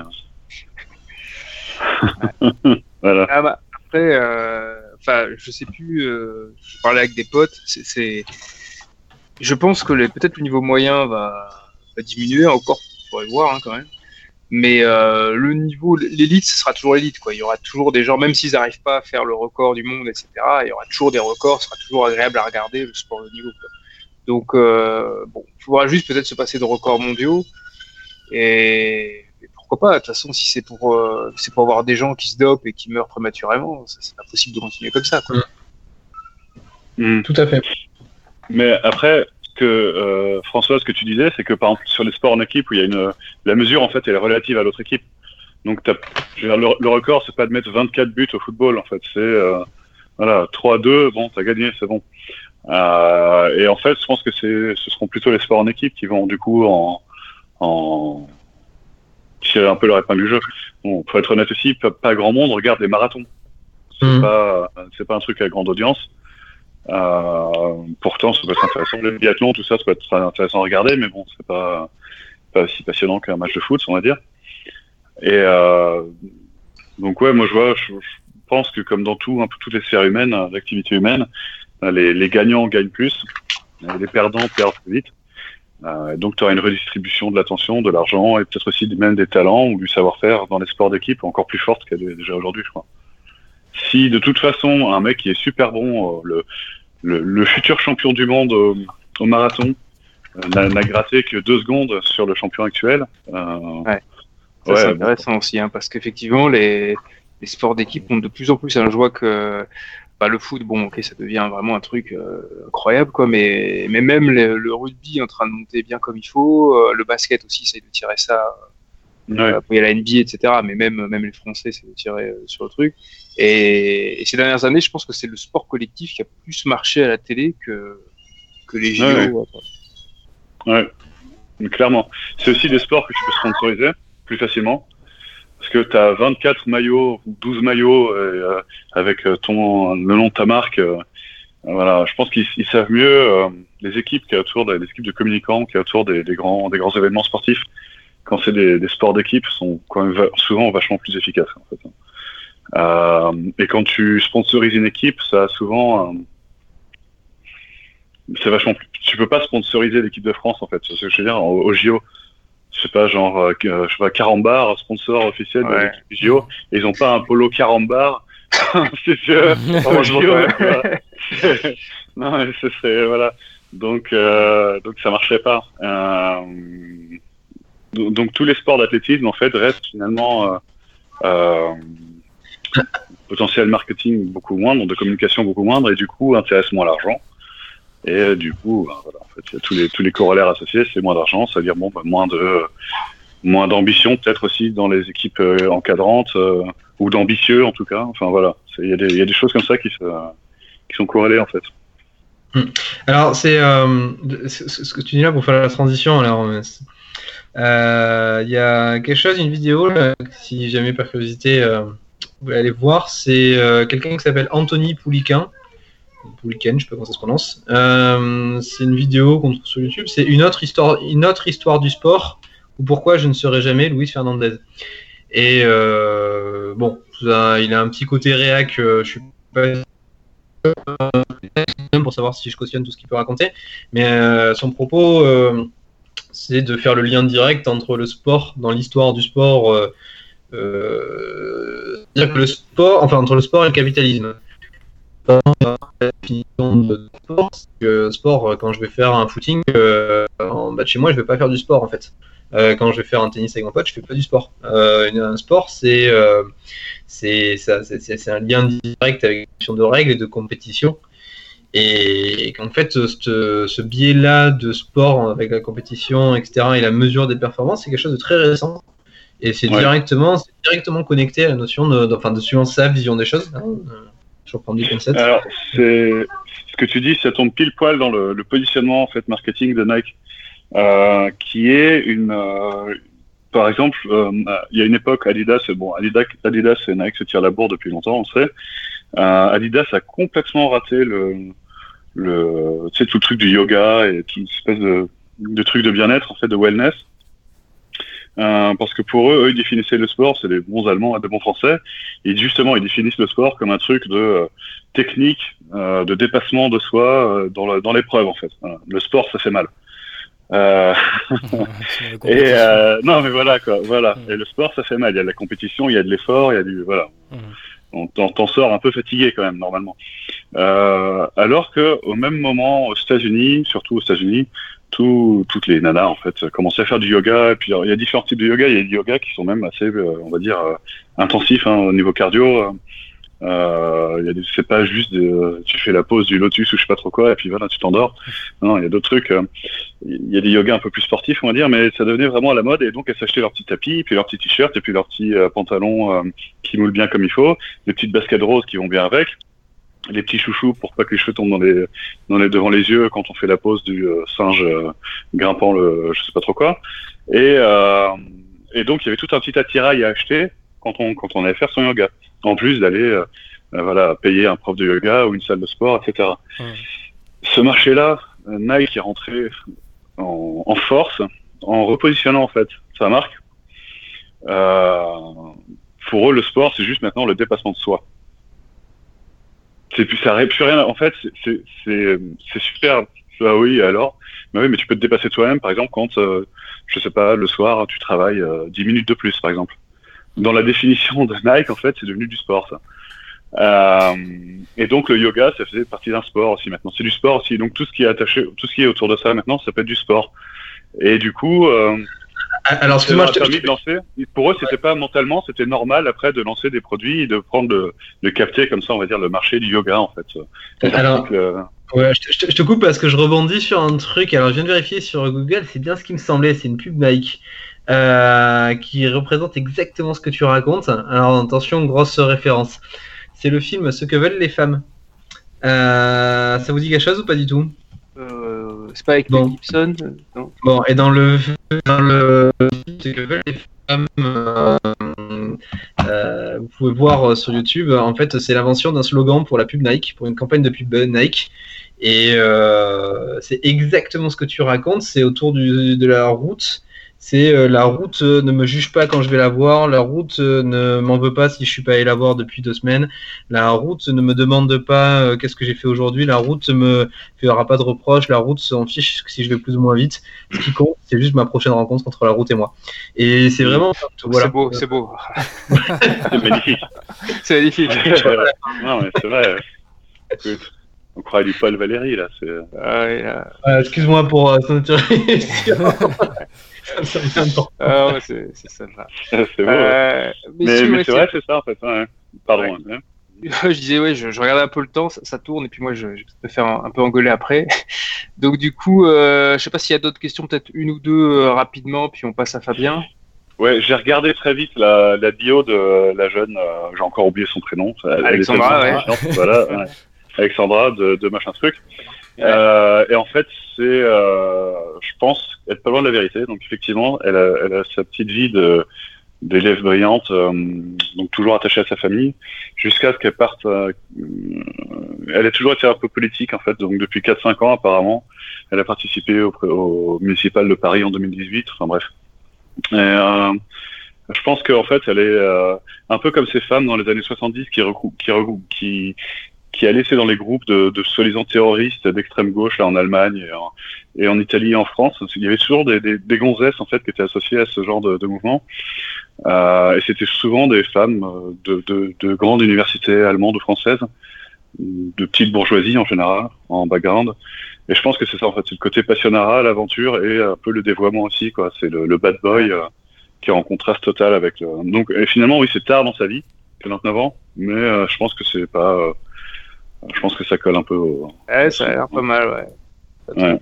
voilà. Ah bah, après, euh, enfin, je sais plus. Euh, je parlais avec des potes. C'est, je pense que peut-être le niveau moyen va, diminuer encore. On pourrait voir hein, quand même. Mais euh, le niveau, l'élite, ce sera toujours l'élite. Quoi. Il y aura toujours des gens, même s'ils n'arrivent pas à faire le record du monde, etc. Il y aura toujours des records. Ce sera toujours agréable à regarder le sport de niveau. Quoi. Donc, euh, bon, il faudra juste peut-être se passer de records mondiaux. Et pourquoi pas De toute façon, si c'est pour, euh, c'est pour avoir des gens qui se dopent et qui meurent prématurément, c'est pas possible de continuer comme ça. Quoi. Mm. Tout à fait. Mais après, ce que euh, François, ce que tu disais, c'est que par exemple sur les sports en équipe où il y a une la mesure en fait elle est relative à l'autre équipe. Donc dire, le, le record c'est pas de mettre 24 buts au football en fait, c'est euh, voilà 3-2, bon t'as gagné, c'est bon. Euh, et en fait, je pense que c'est ce seront plutôt les sports en équipe qui vont du coup en en tirer un peu leur épingle du jeu. Bon, faut être honnête aussi, pas, pas grand monde regarde les marathons. C'est Mhm. pas c'est pas un truc à grande audience. Euh, pourtant, ça peut être intéressant. Le biathlon, tout ça, ça peut être intéressant à regarder, mais bon, c'est pas, pas aussi passionnant qu'un match de foot, on va dire. Et euh, donc, ouais, moi, je vois, je, je pense que comme dans tout, un peu toutes les sphères humaines, l'activité humaine, les, les gagnants gagnent plus, les perdants perdent plus vite. Euh, donc, tu auras une redistribution de l'attention, de l'argent et peut-être aussi même des talents ou du savoir-faire dans les sports d'équipe encore plus forte qu'elle est déjà aujourd'hui, je crois. Si de toute façon, un mec qui est super bon, euh, le, le, le futur champion du monde au, au marathon euh, n'a gratté que deux secondes sur le champion actuel. Euh, Ouais. Ça, ouais, c'est bon. intéressant aussi, hein, parce qu'effectivement, les, les sports d'équipe ont de plus en plus. hein, je vois que bah, le foot, bon, ok, ça devient vraiment un truc euh, incroyable, quoi, mais, mais même le, le rugby est en train de monter bien comme il faut. euh, le basket aussi, essaye de tirer ça. Ouais. Euh, après, il y a la NBA, etc. Mais même, même les Français, c'est de tirer sur le truc. Et, et ces dernières années, je pense que c'est le sport collectif qui a plus marché à la télé que, que les JO. Ouais. Ouais, clairement. C'est aussi des sports que tu peux sponsoriser plus facilement. Parce que tu as 24 maillots ou 12 maillots euh, avec euh, ton, le nom de ta marque. euh, voilà, je pense qu'ils ils savent mieux euh, les équipes qui autour, les équipes de communicants qui autour des, grands, des grands événements sportifs. Quand c'est des, sports d'équipe, sont souvent vachement plus efficaces. Euh, et quand tu sponsorises une équipe, ça a souvent euh, c'est vachement. Tu peux pas sponsoriser l'équipe de France en fait. C'est ce que je veux dire? Au, au JO. Je sais pas, genre, euh, je sais pas, Carambar, sponsor officiel de Ouais. l'équipe du JO, et ils ont pas un polo Carambar. c'est sûr. non, mais ce serait voilà. Donc, euh, donc ça marcherait pas. Euh, donc, donc tous les sports d'athlétisme en fait restent finalement euh, potentiel marketing beaucoup moindre, de communication beaucoup moindre, et du coup intéressent moins l'argent. Et euh, du coup, fait, il y a tous les corollaires associés, c'est moins d'argent, c'est-à-dire bon, ben, moins de moins d'ambition, peut-être aussi dans les équipes euh, encadrantes euh, ou d'ambitieux en tout cas. Enfin voilà, il y, a des- choses comme ça qui, sont corrélées en fait. Alors, c'est euh, ce que tu dis là pour faire la transition. Alors, euh, euh, il y a quelque chose, une vidéo, si jamais par curiosité, euh, vous pouvez aller voir. C'est euh, quelqu'un qui s'appelle Anthony Pouliquin. Je sais pas comment ça se prononce. Euh, c'est une vidéo qu'on trouve sur YouTube. C'est une autre histoire, une autre histoire du sport ou pourquoi je ne serai jamais Luis Fernandez. Et euh, bon, il a un petit côté réac. euh, je suis pas pour savoir si je cautionne tout ce qu'il peut raconter. Mais son propos, c'est de faire le lien direct entre le sport, dans l'histoire du sport, dire que le sport, enfin entre le sport et le capitalisme. La définition de sport, que sport, euh, quand je vais faire un footing euh, en bas de chez moi, je vais pas faire du sport en fait. Euh, quand je vais faire un tennis avec mon pote, je fais pas du sport. Euh, un sport, c'est c'est un lien direct avec une question de règles et de compétition. Et qu'en fait, ce, ce biais-là de sport avec la compétition, etc., et la mesure des performances, c'est quelque chose de très récent Et c'est Ouais. directement, directement connecté à la notion de, de- enfin, de suivant sa vision des choses. hein, Alors, c'est ce que tu dis, ça tombe pile poil dans le, positionnement en fait marketing de Nike, euh, qui est une, euh, par exemple, euh, il y a une époque Adidas, bon Adidas, Adidas et Nike se tirent la bourre depuis longtemps, on sait. Adidas a complètement raté le, le, tu tout le truc du yoga et toute espèce de truc de bien-être en fait, de wellness. Euh, parce que pour eux, eux, ils définissaient le sport, c'est des bons Allemands et des bons Français. Et justement, ils définissent le sport comme un truc de euh, technique, euh, de dépassement de soi euh, dans le- dans l'épreuve en fait. Voilà. Le sport, ça fait mal. Euh, et non, mais voilà quoi, voilà. Et le sport, ça fait mal. Il y a de la compétition, il y a de l'effort, il y a du voilà. On t'en sort un peu fatigué quand même normalement. Euh, alors que au même moment aux États-Unis, surtout aux États-Unis, tout, toutes les nanas en fait commençaient à faire du yoga. Et puis il y a différents types de yoga. Il y a des yogas qui sont même assez, euh, on va dire, euh, intensifs hein, au niveau cardio. Euh, il y a des- c'est pas juste tu fais la pause du lotus ou je sais pas trop quoi et puis voilà tu t'endors. Non, il y a d'autres trucs. Il y a des yogas un peu plus sportifs on va dire, mais ça devenait vraiment à la mode et donc elles s'achetaient leur petit tapis, puis leur petit t-shirt et puis leur petit pantalon qui moule bien comme il faut, les petites baskets roses qui vont bien avec, les petits chouchous pour pas que les cheveux tombent dans les, dans les devant les yeux quand on fait la pose du euh, singe euh, grimpant le je sais pas trop quoi. Et euh, et donc il y avait tout un petit attirail à acheter quand on quand on allait faire son yoga. En plus d'aller voilà payer un prof de yoga ou une salle de sport etc ce marché là Nike est rentré en, en force en repositionnant en fait sa marque. Pour eux le sport c'est juste maintenant le dépassement de soi c'est plus ça plus rien en fait c'est- c'est c'est super ah oui alors mais oui mais tu peux te dépasser toi-même par exemple quand euh, je sais pas le soir tu travailles euh, 10 minutes de plus par exemple dans la définition de Nike, en fait, c'est devenu du sport, ça. Euh, et donc, le yoga, ça faisait partie d'un sport aussi maintenant. C'est du sport aussi. Donc, tout ce qui est attaché, tout ce qui est autour de ça maintenant, ça peut être du sport. Et du coup, euh, Alors, ça leur excuse-moi, je te- permis de lancer. Pour eux, c'était pas mentalement, c'était normal après de lancer des produits et de prendre le, de capter comme ça, on va dire, le marché du yoga, en fait. Alors, articles, euh, Ouais, je te, je te- je te coupe parce que je rebondis sur un truc. Alors, je viens de vérifier sur Google, c'est bien ce qui me semblait. C'est une pub Nike euh, qui représente exactement ce que tu racontes. Alors, attention, grosse référence. C'est le film Ce que veulent les femmes. Euh, ça vous dit quelque chose ou pas du tout? Euh, c'est pas avec Bon. Gibson euh, non Bon, et dans le, dans le ce que les femmes, euh, euh, vous pouvez voir sur YouTube, en fait, c'est l'invention d'un slogan pour la pub Nike, pour une campagne de pub Nike. Et euh, c'est exactement ce que tu racontes, c'est autour du, de la route. C'est euh, la route euh, ne me juge pas quand je vais la voir, la route euh, ne m'en veut pas si je suis pas allé la voir depuis deux semaines, la route ne me demande pas euh, qu'est-ce que j'ai fait aujourd'hui, la route me fera pas de reproches, la route s'en fiche si je vais plus ou moins vite. Ce qui compte, c'est juste ma prochaine rencontre entre la route et moi. Et c'est vraiment voilà. C'est beau, c'est beau. c'est magnifique. C'est magnifique. non, mais c'est vrai. Écoute, on croirait du Paul Valéry, là. Ah, là. Euh, Excuse-moi pour euh, son Ah, ouais, c'est c'est celle-là. c'est beau. Euh, mais Mais, si, mais ouais, c'est vrai, c'est ça, en fait. ouais. Pardon. Ouais. hein. je disais, ouais, je, je regardais un peu le temps, ça, ça tourne, et puis moi, je, je me faire un, un peu engueuler après. Donc, du coup, euh, je sais pas s'il y a d'autres questions, peut-être une ou deux euh, rapidement, puis on passe à Fabien. Ouais, j'ai regardé très vite la, la bio de la jeune, euh, j'ai encore oublié son prénom. Elle- elle Alexandra, tellement ouais. Voilà, ouais. Alexandra de, de machin truc. Euh, et en fait, c'est, euh, je pense, être pas loin de la vérité. Donc effectivement, elle a, sa petite vie d'élève brillante, euh, donc toujours attachée à sa famille, jusqu'à ce qu'elle parte. elle a toujours été un peu politique en fait. Donc depuis 4-5 ans apparemment, elle a participé au, au municipal de Paris en 2018. Enfin bref. Et, je pense qu'en fait, elle est un peu comme ces femmes dans les années 70 qui, qui, qui, qui a laissé dans les groupes de, de soi-disant terroristes d'extrême gauche là en Allemagne et en, Italie et en France. Il y avait toujours des, gonzesses en fait qui étaient associées à ce genre de, mouvement. Euh, et c'était souvent des femmes euh, de, de, de grandes universités allemandes ou françaises, de petites bourgeoisies en général, en background. Et je pense que c'est ça en fait, c'est le côté passionnara, l'aventure et un peu le dévoiement aussi quoi. C'est le, bad boy euh, qui est en contraste total avec. Donc et finalement oui c'est tard dans sa vie, 29 ans, mais je pense que c'est pas. Je pense que ça colle un peu. Au... Ouais, ça a l'air pas mal, ouais. Ouais.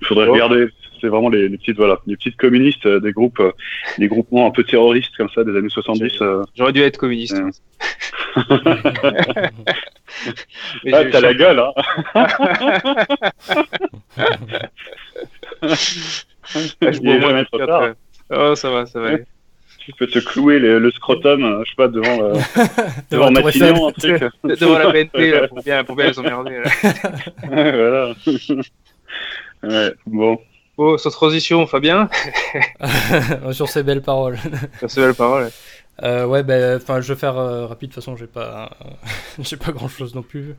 Il faudrait Bon. regarder. c'est vraiment les, les petites voilà, les petites communistes euh, des groupes, euh, des groupements un peu terroristes comme ça des années 70. euh. J'aurais dû être communiste. Mais Ah, t'as la gueule, hein. je un trop quatre, tard. euh. Oh, ça va, ça va aller. Tu peux te clouer le, le scrotum, euh, je sais pas, devant, euh, devant Eiffel. Matignon, un truc. Devant la BNP, là, pour bien, pour bien les emmerder. voilà. ouais, bon. Oh, sans transition, Fabien? Sur ces belles paroles. Merci belle parole. Euh, ouais, ben, enfin, je vais faire euh, rapide. De toute façon, j'ai pas, j'ai pas grand chose non plus.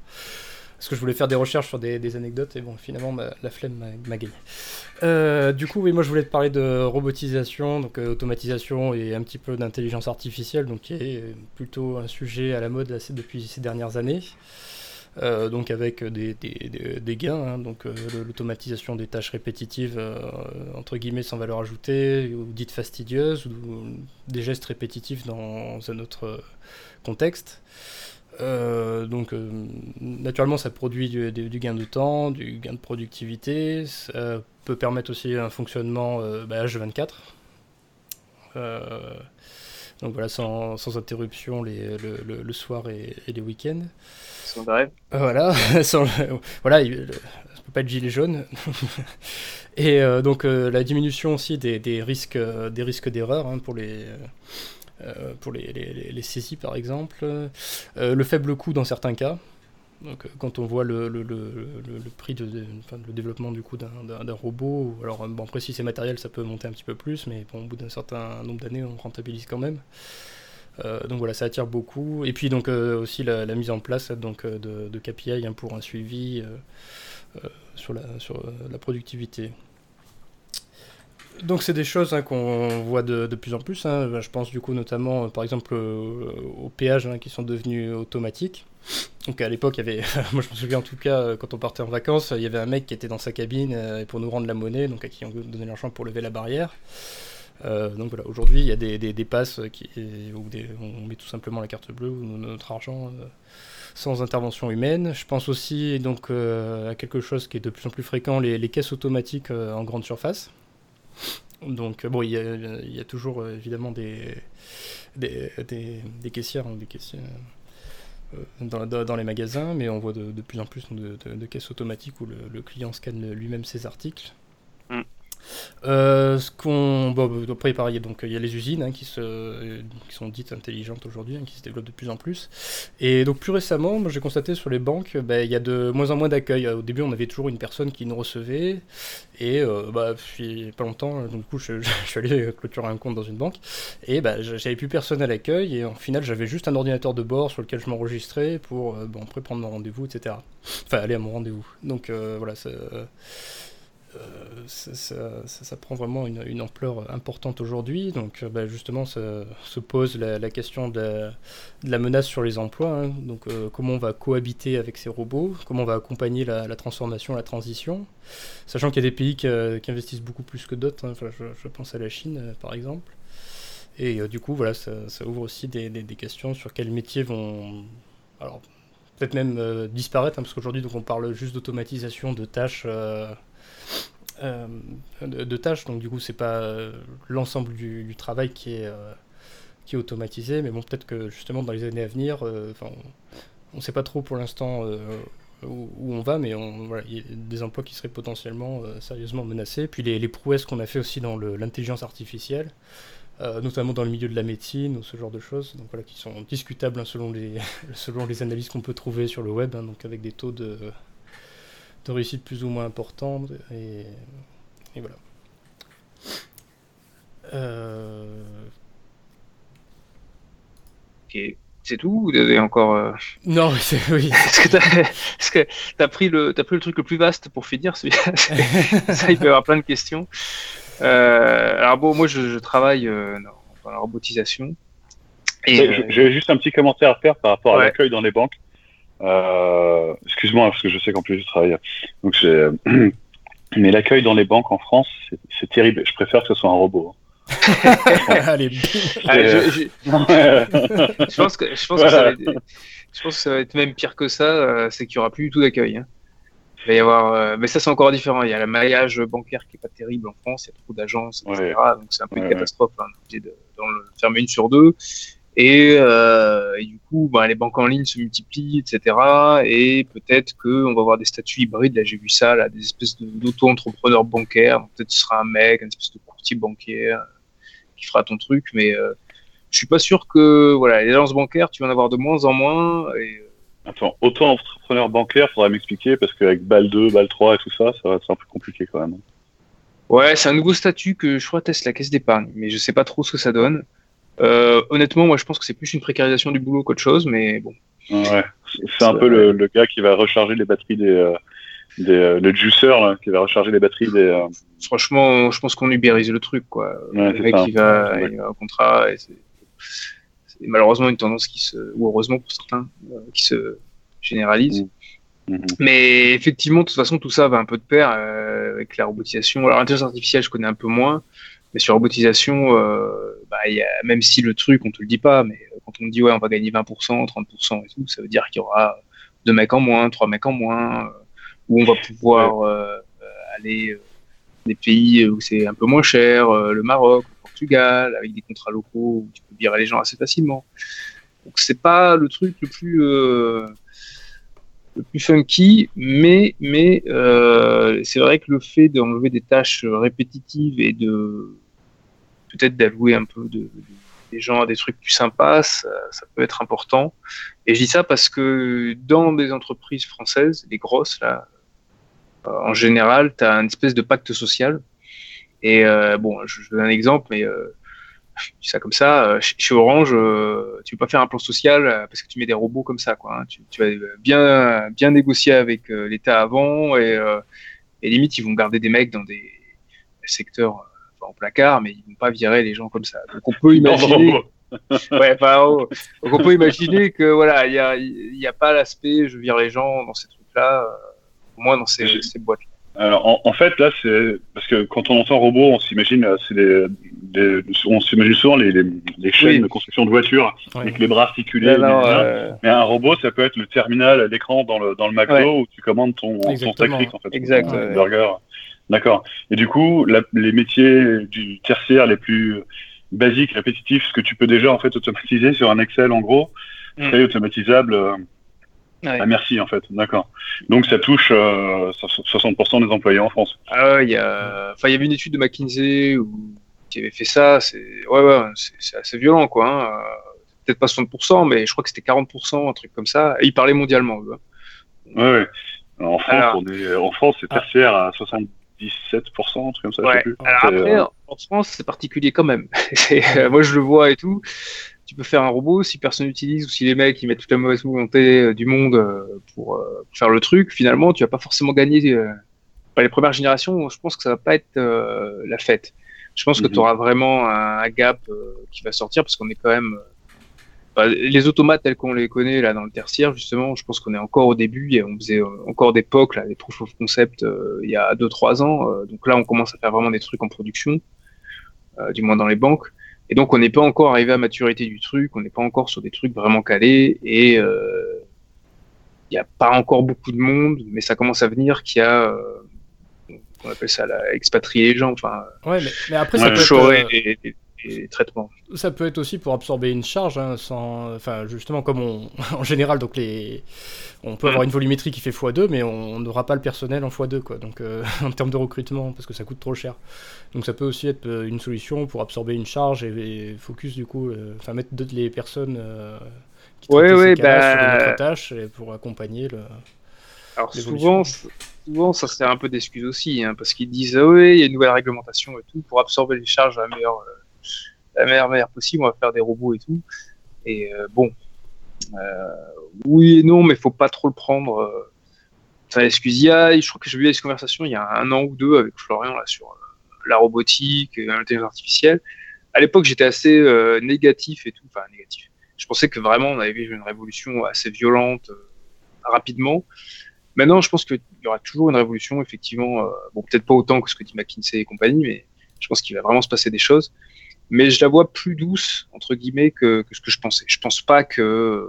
Parce que je voulais faire des recherches sur des, anecdotes et bon, finalement, la flemme m'a- gagné. Euh, du coup, oui, moi, je voulais te parler de robotisation, donc euh, automatisation et un petit peu d'intelligence artificielle, donc qui est plutôt un sujet à la mode là, depuis ces dernières années. Euh, donc avec des, gains, hein, donc l'automatisation des tâches répétitives entre guillemets sans valeur ajoutée ou dites fastidieuses ou des gestes répétitifs dans un autre contexte. Euh, donc euh, naturellement ça produit du, du- du gain de temps, du gain de productivité, ça peut permettre aussi un fonctionnement euh, bah, H24. Euh, donc voilà, sans, sans interruption les- le, le- le soir et- et les week-ends. Rêve. Euh, Voilà, sans le- voilà, il, ça peut pas être gilet jaune. Et donc la diminution aussi des, des risques, des risques d'erreur hein, pour les euh, pour les, saisies par exemple, Euh, le faible coût dans certains cas. Donc euh, quand on voit le, prix de, le développement du coup d'un- robot, alors bon après si c'est matériel ça peut monter un petit peu plus, mais au bout d'un certain nombre d'années on rentabilise quand même. Donc voilà, ça attire beaucoup. Et puis donc aussi la, mise en place donc, de, KPI hein, pour un suivi sur, la productivité. Donc c'est des choses hein, qu'on voit de, plus en plus. hein. Ben, Je pense du coup notamment euh, par exemple euh, aux péages hein, qui sont devenus automatiques. Donc à l'époque, il y avait, moi je me souviens en tout cas, euh, quand on partait en vacances, il y avait un mec qui était dans sa cabine pour nous rendre la monnaie, donc à qui on donnait l'argent pour lever la barrière. Donc voilà, aujourd'hui il y a des, passes qui, où on met tout simplement la carte bleue ou notre argent sans intervention humaine. Je pense aussi donc à quelque chose qui est de plus en plus fréquent, les, caisses automatiques en grande surface. Donc euh, bon, il y a, toujours euh, évidemment des, caissières, hein, euh, dans, les magasins, mais on voit de, plus en plus de, caisses automatiques où le client scanne lui-même ses articles. Euh, après pareil, donc il y a les usines hein, qui, euh, sont dites intelligentes aujourd'hui, hein, qui se développent de plus en plus. Et donc plus récemment, j'ai constaté sur les banques, ben, il y a de moins en moins d'accueil. Au début, on avait toujours une personne qui nous recevait, et euh, bah, puis pas longtemps, donc du coup, je, suis allé clôturer un compte dans une banque, et bah, j'avais plus personne à l'accueil, et en final, j'avais juste un ordinateur de bord sur lequel je m'enregistrais pour euh, bon, prendre mon rendez-vous, etc. Enfin, aller à mon rendez-vous. Donc euh, voilà, euh, ça, ça- prend vraiment une, ampleur importante aujourd'hui. Donc euh, bah, justement, ça, se pose la, question de la, menace sur les emplois. hein. Donc euh, comment on va cohabiter avec ces robots, comment on va accompagner la, transformation, la transition, sachant qu'il y a des pays qui, euh, investissent beaucoup plus que d'autres. hein. Enfin, je, pense à la Chine, euh, par exemple. Et euh, du coup, voilà, ça, ouvre aussi des, questions sur quels métiers vont, alors peut-être même euh, disparaître, hein, parce qu'aujourd'hui, on parle juste d'automatisation de tâches. Euh, de, tâches, donc du coup c'est pas euh, l'ensemble du, travail qui est, euh, qui est automatisé, mais bon peut-être que justement dans les années à venir, on ne sait pas trop pour l'instant où, on va, mais on, voilà, il y a des emplois qui seraient potentiellement sérieusement menacés. Puis les, prouesses qu'on a fait aussi dans l'intelligence artificielle, notamment dans le milieu de la médecine ou ce genre de choses, donc voilà, qui sont discutables hein, selon, les, selon les analyses qu'on peut trouver sur le web, hein, donc avec des taux de, de réussite plus ou moins importants. Et, et voilà. Euh, Ok. C'est tout ou vous avez encore. euh, Non, oui, c'est oui. Est-ce que que t'as pris, le... t'as pris le truc le plus vaste pour finir celui Ça, il peut y avoir plein de questions. Euh, alors bon, moi je, je travaille euh, dans, la robotisation. Et, J'ai juste un petit commentaire à faire par rapport Ouais. à l'accueil dans les banques. Euh, Excuse-moi, parce que je sais qu'en plus je travaille. Donc Mais l'accueil dans les banques en France, c'est- terrible. Je préfère que ce soit un robot. Allez, ah, je, je- hein. je pense que je pense que ça va être, je pense que ça va être même pire que ça. euh, c'est qu'il y aura plus du tout d'accueil. hein. Il va y avoir, euh, mais ça c'est encore différent. Il y a le maillage bancaire qui est pas terrible en France. Il y a trop d'agences, etc. Donc c'est un peu une Ouais, catastrophe. hein. On est obligé de, le fermer une sur deux. Et, euh, et du coup, bah, les banques en ligne se multiplient, etc. Et peut-être qu'on va avoir des statuts hybrides. Là, j'ai vu ça, là, des espèces de- d'auto-entrepreneurs bancaires. Peut-être ce sera un mec, une espèce de courtier bancaire euh, qui fera ton truc. Mais euh, je suis pas sûr que voilà, les agences bancaires, tu vas en avoir de moins en moins. Et, Attends, auto-entrepreneur bancaire, faudrait m'expliquer parce qu'avec BAL 2, BAL 3 et tout ça, ça va être un peu compliqué quand même. Ouais, c'est un nouveau statut que je crois teste la caisse d'épargne, mais je sais pas trop ce que ça donne. Euh, honnêtement, moi je pense que c'est plus une précarisation du boulot qu'autre chose, mais bon. Ouais, c'est un peu le, le gars qui va recharger les batteries des, euh, des euh, le juicer là, qui va recharger les batteries des. Franchement, je pense qu'on ubérise le truc, quoi. Ouais, le mec, ça. il va, Ouais. il contrat, et c'est malheureusement une tendance qui se, ou heureusement pour certains, qui se généralise. Mhm. Mais effectivement, de toute façon, tout ça va un peu de pair euh, avec la robotisation. Alors, l'intelligence artificielle, je connais un peu moins, mais sur robotisation, euh, bah, y a, même si le truc, on te le dit pas, mais quand on dit ouais, on va gagner 20%, 30% et tout, ça veut dire qu'il y aura deux mecs en moins, trois mecs en moins, euh, où on va pouvoir euh, aller euh, des pays où c'est un peu moins cher, euh, le Maroc, le Portugal, avec des contrats locaux où tu peux virer les gens assez facilement. Donc c'est pas le truc le plus euh, le plus funky, mais mais euh, c'est vrai que le fait d'enlever des tâches répétitives et de peut-être d'allouer un peu de, de- des gens à des trucs plus sympas, ça, peut être important. Et je dis ça parce que dans des entreprises françaises, les grosses là, euh, en général, tu as une espèce de pacte social. Et euh, bon, je, je donne un exemple, mais euh, je dis ça comme ça. chez, Orange, euh, tu peux pas faire un plan social parce que tu mets des robots comme ça, quoi. hein. Tu, vas bien bien négocier avec l'État avant et, limite ils vont garder des mecs dans des secteurs en placard, mais ils vont pas virer les gens comme ça. Donc on peut imaginer. ouais, pas. Donc on peut imaginer que voilà, il y a, il y a pas l'aspect je vire les gens dans ces trucs-là, euh, au moins dans ces, boîtes. Alors en, en fait là c'est parce que quand on entend robot, on s'imagine euh, c'est des, des- on s'imagine souvent les, les, les chaînes Oui. de construction de voitures avec les bras articulés. Alors, euh, Mais un robot, ça peut être le terminal, l'écran dans le, dans le McDo Ouais. où tu commandes ton, ton en fait. Exact, ton ouais. burger. D'accord. Et du coup, la- les métiers du tertiaire les plus basiques, répétitifs, ce que tu peux déjà en fait automatiser sur un Excel en gros, Mm. c'est automatisable euh, à merci en fait. D'accord. Donc ça touche euh, 60% des employés en France. Ah ouais, il y a, enfin, il y avait une étude de McKinsey où, qui avait fait ça. C'est, ouais, ouais, c'est, assez violent, quoi. hein. Euh, Peut-être pas 60%, mais je crois que c'était 40%, un truc comme ça. Et ils parlaient mondialement, eux. hein. Ouais, en France, Alors- on est, en France, c'est Ah. tertiaire à 77%, un truc comme ça. je sais Ouais. plus. Alors après, euh, en France, c'est particulier quand même. C'est- euh, moi, je le vois et tout. Tu peux faire un robot si personne n'utilise ou si les mecs ils mettent toute la mauvaise volonté euh, du monde euh, pour, euh, pour faire le truc. Finalement, tu vas pas forcément gagner. euh, enfin, les premières générations, je pense que ça va pas être euh, la fête. Je pense que Mhm. tu auras vraiment un, un gap euh, qui va sortir parce qu'on est quand même. Enfin, les automates tels qu'on les connaît là dans le tertiaire, justement, je pense qu'on est encore au début. Et on faisait euh, encore des POC, là, des proof of concept, euh, il y a 2-3 ans. Euh, donc là, on commence à faire vraiment des trucs en production, euh, du moins dans les banques. Et donc, on n'est pas encore arrivé à maturité du truc, on n'est pas encore sur des trucs vraiment calés. Et euh, il n'y a pas encore beaucoup de monde, mais ça commence à venir qui a. Euh, on appelle ça la, expatrier les gens, enfin, Ouais, mais, mais après, Ouais, ça, peut être, chorer euh, traitements. ça peut être aussi pour absorber une charge, hein, sans, enfin, justement, comme on, en général, donc les, on peut avoir une volumétrie qui fait x2, mais on n'aura pas le personnel en x2, quoi. Donc, euh, en termes de recrutement, parce que ça coûte trop cher. Donc, ça peut aussi être euh, une solution pour absorber une charge et, et focus, du coup, euh, enfin, mettre d'autres- les personnes euh, qui Ouais, ouais, sur bah- une autre tâche et pour accompagner le. Alors souvent, souvent, ça sert un peu d'excuse aussi, hein, parce qu'ils disent ah oui, il y a une nouvelle réglementation et tout pour absorber les charges de la meilleure, euh, la meilleure manière possible. On va faire des robots et tout. Et euh, bon, euh, oui et non, mais faut pas trop le prendre. Euh, enfin, excuse, il y a, je crois que j'ai eu cette conversation il y a un an ou deux avec Florian sur la robotique, l'intelligence artificielle. À l'époque, j'étais assez négatif et tout, enfin négatif. Je pensais que vraiment on avait vu une révolution assez violente rapidement. Maintenant, je pense qu'il y aura toujours une révolution, effectivement. bon, peut-être pas autant que ce que dit McKinsey et compagnie, mais je pense qu'il va vraiment se passer des choses. Mais je la vois plus douce, entre guillemets, que, que ce que je pensais. Je pense pas que.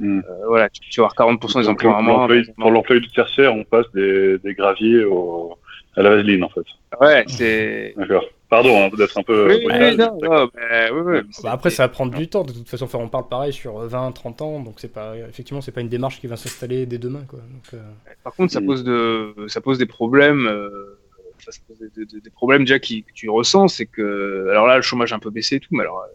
Mm. Euh, voilà, tu, tu vas avoir 40% des emplois en Pour l'employé du tertiaire, on passe des, des graviers au, à la vaseline, en fait. Ouais, c'est. D'accord. Pardon hein, d'être un peu. Oui, oui, non, non, mais, oui, oui, Bah, après, ça va prendre du temps. De toute façon, enfin, on parle pareil sur 20, 30 ans. Donc, c'est pas, effectivement, c'est pas une démarche qui va s'installer dès demain. Quoi. Donc, euh, Par contre, ça Mm. pose de, ça pose des problèmes. euh, ça pose des, des- des problèmes déjà qui, que tu ressens, c'est que, alors là, le chômage a un peu baissé et tout, mais alors, euh,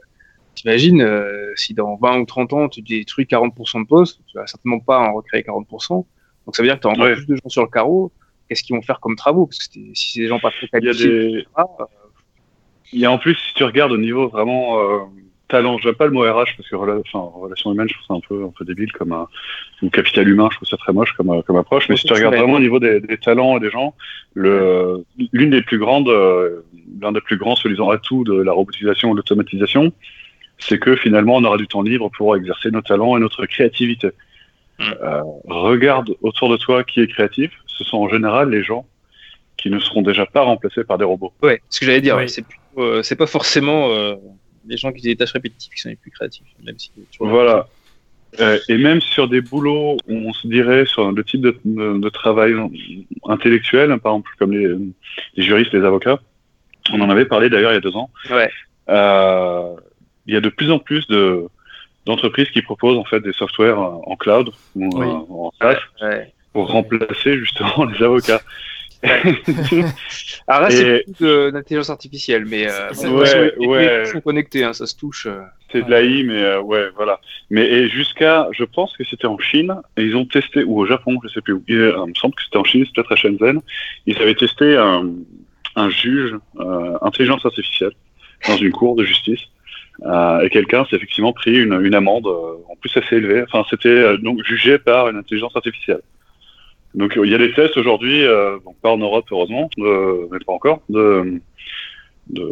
t'imagines euh, si dans 20 ou 30 ans tu détruis 40% de postes, tu vas certainement pas en recréer 40%. Donc ça veut dire que tu as encore Ouais. plus de gens sur le carreau. Qu'est-ce qu'ils vont faire comme travaux? Parce que si c'est des gens pas très Il y a qualifiés, des. etc., euh, Il y a en plus, si tu regardes au niveau vraiment talent, j'aime pas le mot RH parce que rela- enfin, relation humaine, je trouve ça un peu, un peu débile comme un, ou capital humain, je trouve ça très moche comme, comme approche. Mais si tu regardes vraiment au niveau des, des talents et des gens, le, l'une des plus grandes, euh, l'un des plus grands, soi-disant, atouts de la robotisation ou de l'automatisation, c'est que finalement, on aura du temps libre pour exercer nos talents et notre créativité. Mm. Euh, regarde autour de toi qui est créatif. Ce sont en général les gens qui ne seront déjà pas remplacés par des robots. ouais, ce que j'allais dire, Oui. ouais, c'est plutôt, euh, c'est pas forcément euh, les gens qui ont des tâches répétitives qui sont les plus créatifs, même si Voilà. Euh, et même sur des boulots où on se dirait sur le type de, de- de travail intellectuel, par exemple comme les, les juristes, les avocats, on en avait parlé d'ailleurs il y a deux ans. Ouais. Euh, il y a de plus en plus de d'entreprises qui proposent en fait des softwares en cloud ou Oui. en SaaS Ouais. pour remplacer justement les avocats. Alors là, c'est plus de- d'intelligence artificielle, mais euh, C'est- bon, ouais, les- ouais. les sont connectés, hein, ça se touche. euh. C'est de l'AI, mais euh, ouais, voilà. Mais et jusqu'à, je pense que c'était en Chine, et ils ont testé, ou au Japon, je sais plus où. Euh, il me semble que c'était en Chine, c'est peut-être à Shenzhen. Ils avaient testé un, un juge euh, intelligence artificielle dans une cour de justice. Euh, et quelqu'un s'est effectivement pris une, une amende, euh, en plus assez élevée. Enfin, c'était euh, donc jugé par une intelligence artificielle. Donc euh, il y a des tests aujourd'hui, euh, bon, pas en Europe heureusement, de- mais pas encore, de, de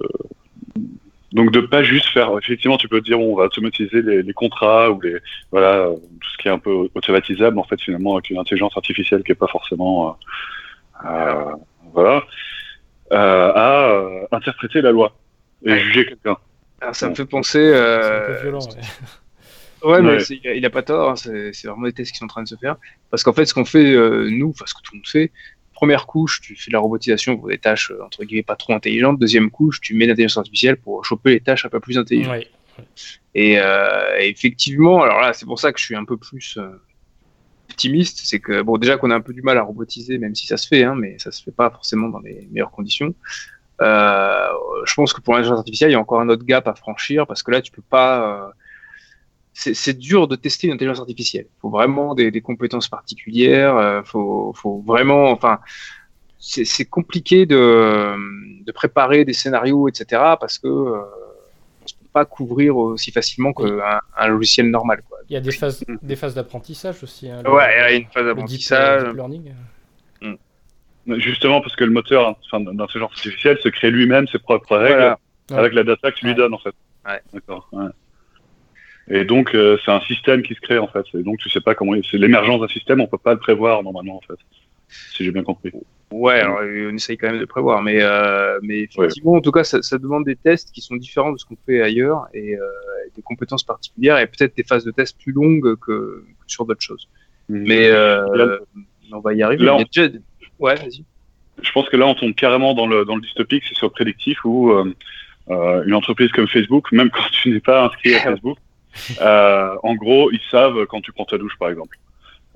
donc de pas juste faire. Effectivement, tu peux te dire bon, on va automatiser les, les contrats ou les voilà euh, tout ce qui est un peu automatisable en fait finalement avec une intelligence artificielle qui est pas forcément euh, euh, voilà euh, à euh, interpréter la loi et Ouais. juger quelqu'un. Alors, ça me fait penser. c'est un Euh... peu violent. ouais. Ouais, mais Ouais. il a- il a pas tort. hein, c'est vraiment des tests qui sont en train de se faire. Parce qu'en fait, ce qu'on fait euh, nous, enfin ce que tout le monde fait. Première couche, tu fais de la robotisation pour des tâches euh, entre guillemets pas trop intelligentes. Deuxième couche, tu mets l'intelligence artificielle pour choper les tâches un peu plus intelligentes. Ouais. Et euh, effectivement, alors là, c'est pour ça que je suis un peu plus euh, optimiste. C'est que, bon, déjà qu'on a un peu du mal à robotiser, même si ça se fait, hein, mais ça se fait pas forcément dans les meilleures conditions. Euh, je pense que pour l'intelligence artificielle, il y a encore un autre gap à franchir parce que là, tu peux pas. C'est dur de tester une intelligence artificielle. Il faut vraiment des, des compétences particulières. euh, faut, faut vraiment, enfin, c'est compliqué de, de préparer des scénarios, etc. Parce que euh, on ne peut pas couvrir aussi facilement qu'un un logiciel normal. Quoi. Il y a des phases, Mm. des phases d'apprentissage aussi. hein, le- Ouais, il y a une phase d'apprentissage. learning. Justement parce que le moteur enfin, d'intelligence artificielle se crée lui-même ses propres règles Voilà. Ouais. avec la data que tu lui Ouais. donnes en fait. Ouais. D'accord. Et donc euh, c'est un système qui se crée en fait. Et donc tu sais pas comment. C'est l'émergence d'un système, on peut pas le prévoir normalement en fait. Si j'ai bien compris. Ouais, alors on essaye quand même de prévoir, mais, euh, mais effectivement, en tout cas, ça, ça demande des tests qui sont différents de ce qu'on fait ailleurs et euh, des compétences particulières et peut-être des phases de tests plus longues que, que sur d'autres choses. Mais euh, on va y arriver. Là, déjà- Ouais, vas-y. je pense que là on tombe carrément dans le dans le dystopique, c'est sur le prédictif où euh, une entreprise comme Facebook, même quand tu n'es pas inscrit à Facebook, en gros ils savent quand tu prends ta douche par exemple.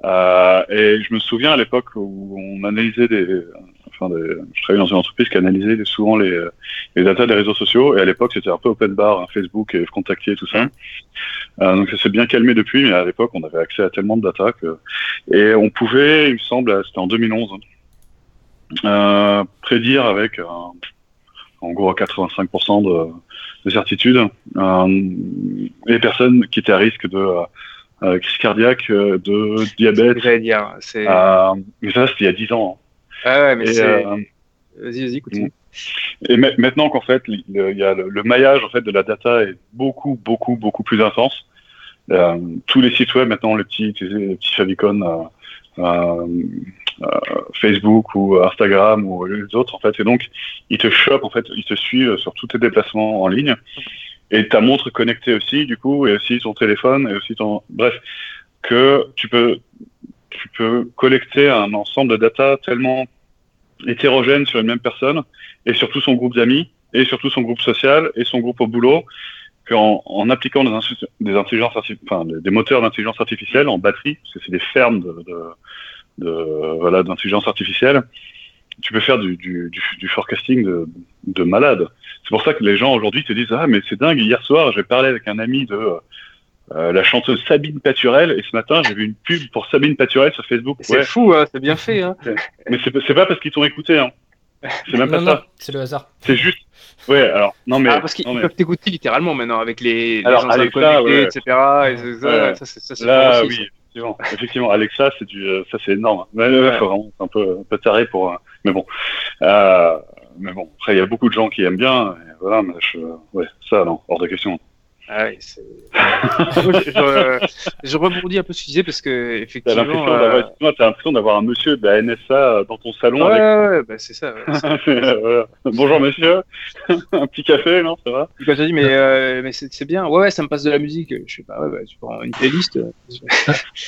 Euh, et je me souviens à l'époque où on analysait des, enfin des, je travaillais dans une entreprise qui analysait souvent les les datas des réseaux sociaux et à l'époque c'était un peu open bar, hein, Facebook et Contactier tout ça. Euh, donc ça s'est bien calmé depuis, mais à l'époque on avait accès à tellement de data que et on pouvait, il me semble, c'était en 2011 euh, prédire avec euh, en gros 85% de, de certitude euh, les personnes qui étaient à risque de euh, crise cardiaque, euh, de diabète. dire. C'est. Euh, mais ça, c'était il y a 10 ans. Ah ouais, mais Et, c'est. euh, Vas-y, vas-y, continue. Et ma- maintenant qu'en fait, il y a le, le maillage en fait de la data est beaucoup, beaucoup, beaucoup plus intense. Euh, tous les sites web maintenant, les petits, les petits euh, euh, euh, Facebook ou Instagram ou les autres en fait, et donc ils te chopent en fait, ils te suivent sur tous tes déplacements en ligne et ta montre connectée aussi du coup et aussi ton téléphone et aussi ton bref. que tu peux, tu peux collecter un ensemble de data tellement hétérogène sur une même personne et surtout son groupe d'amis et surtout son groupe social et son groupe au boulot qu'en en appliquant des, des intelligences enfin, des moteurs d'intelligence artificielle en batterie, parce que c'est des fermes de, de voilà d'intelligence artificielle, tu peux faire du, du, du, du forecasting de, de malade. C'est pour ça que les gens aujourd'hui te disent ah mais c'est dingue hier soir j'ai parlé avec un ami de euh, la chanteuse Sabine Paturel et ce matin j'ai vu une pub pour Sabine Paturel sur Facebook. C'est fou, hein, c'est bien fait. Hein. Mais c'est pas parce qu'ils t'ont écouté. Hein. C'est même pas Non, ça. c'est le hasard. C'est juste. Ouais, alors non mais. Ah, parce qu'ils mais- peuvent t'écouter littéralement maintenant avec les, les Alors, Alexa, connectées, ouais. etc. Et ça, Ouais. ça, c'est- ça, c'est Là, oui, effectivement. effectivement. Alexa, c'est du, euh, ça c'est énorme. Mais, vraiment, c'est un peu, un peu taré pour. euh, Mais bon, euh, mais bon. Après, il y a beaucoup de gens qui aiment bien. Et voilà, mais je, ouais, ça, non, hors de question. Ah je, je, je rebondis un peu sur ce que tu disais parce que effectivement. euh, d'avoir, excuse-moi, t'as l'impression d'avoir un monsieur de la NSA dans ton salon Ouais, avec. ouais, bah, c'est ça. ouais. Voilà. Bonjour monsieur, un petit café, non, ça va? Quand tu dis mais, euh, mais c'est bien, ouais, ouais, ça me passe de la musique. Je sais pas, ouais, bah, tu prends une playlist. euh,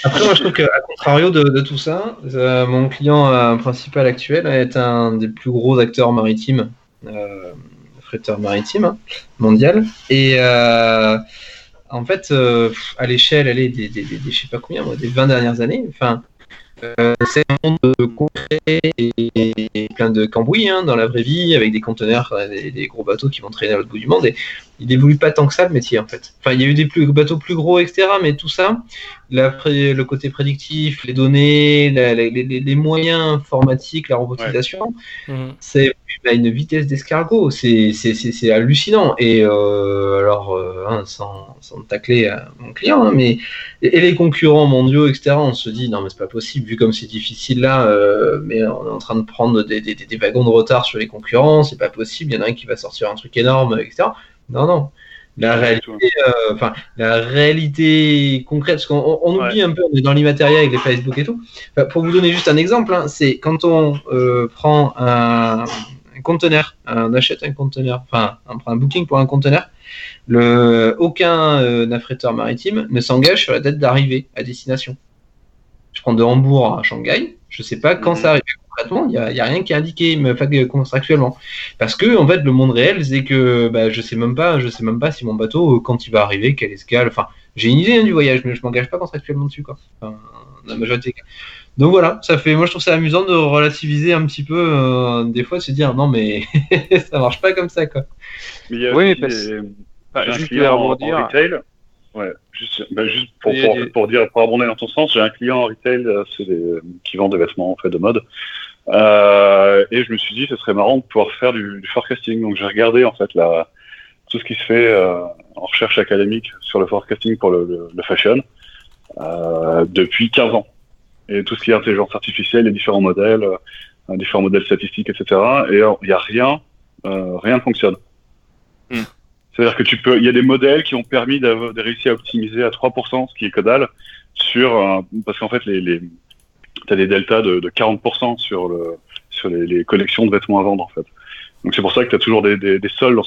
Après, moi, je trouve qu'à contrario de, de tout ça, euh, mon client euh, principal actuel est un des plus gros acteurs maritimes, fretteur maritime hein, mondial. Et euh, en fait, euh, à l'échelle, elle est des, des, des, des- je sais pas combien, moi, des 20 dernières années. Enfin, euh, c'est un monde concret et, et plein de cambouis hein, dans la vraie vie, avec des conteneurs, des, des gros bateaux qui vont traîner à l'autre bout du monde. Et il évolue pas tant que ça le métier en fait. Enfin, il y a eu des plus, bateaux plus gros, etc. Mais tout ça, la le côté prédictif, les données, la- la- les, moyens informatiques, la robotisation, Mhm. c'est à une vitesse d'escargot. C'est c'est- c'est- c'est hallucinant. Et euh, alors, euh, hein, sans, sans tacler à mon client, hein, mais et, et les concurrents mondiaux, etc. On se dit non, mais c'est pas possible vu comme c'est difficile là. euh, mais on est en train de prendre des, des- wagons de retard sur les concurrents. C'est pas possible. Il y en a un qui va sortir un truc énorme, etc. Non, non. La réalité enfin la réalité concrète, parce qu'on on- on Ouais. oublie un peu, on est dans l'immatériel avec les Facebook et tout. Enfin, pour vous donner juste un exemple, hein, c'est quand on prend un conteneur, on achète un conteneur, enfin on prend un booking pour un conteneur, le, aucun euh, affréteur maritime ne s'engage sur la date d'arrivée à destination. Je prends de Hambourg à Shanghai, je sais pas quand Mhm. ça arrive concrètement, il n'y a, rien qui est indiqué enfin, contractuellement. Parce que en fait le monde réel c'est que bah, je sais même pas, je sais même pas si mon bateau euh, quand il va arriver, quelle escale, enfin j'ai une idée hein, du voyage, mais je m'engage pas contractuellement dessus quoi. Enfin, la majorité. Donc voilà, ça fait, moi je trouve ça amusant de relativiser un petit peu, euh, des fois se dire non mais ça marche pas comme ça quoi. Mais il y a Oui, aussi parce- des- Enfin, j'ai un juste client en, rebondir. en retail. Ouais, juste, bah, juste pour, pour, des- pour dire, pour abonder dans ton sens, j'ai un client en retail, euh, c'est des, qui vend des vêtements en fait de mode. Euh, et je me suis dit, ce serait marrant de pouvoir faire du, du forecasting. Donc j'ai regardé en fait la, tout ce qui se fait euh, en recherche académique sur le forecasting pour le, le, le fashion euh, depuis 15 ans. Et tout ce qui est intelligence artificielle, les différents modèles, euh, différents modèles statistiques, etc. Et il n'y a rien, euh, rien ne fonctionne. Hmm. C'est-à-dire que tu peux, il y a des modèles qui ont permis de réussir à optimiser à 3%, ce qui est que dalle, sur, euh, parce qu'en fait, les, les, t'as des deltas de, de 40% sur le, sur les, les collections de vêtements à vendre, en fait. Donc c'est pour ça que tu as toujours des, des, des soldes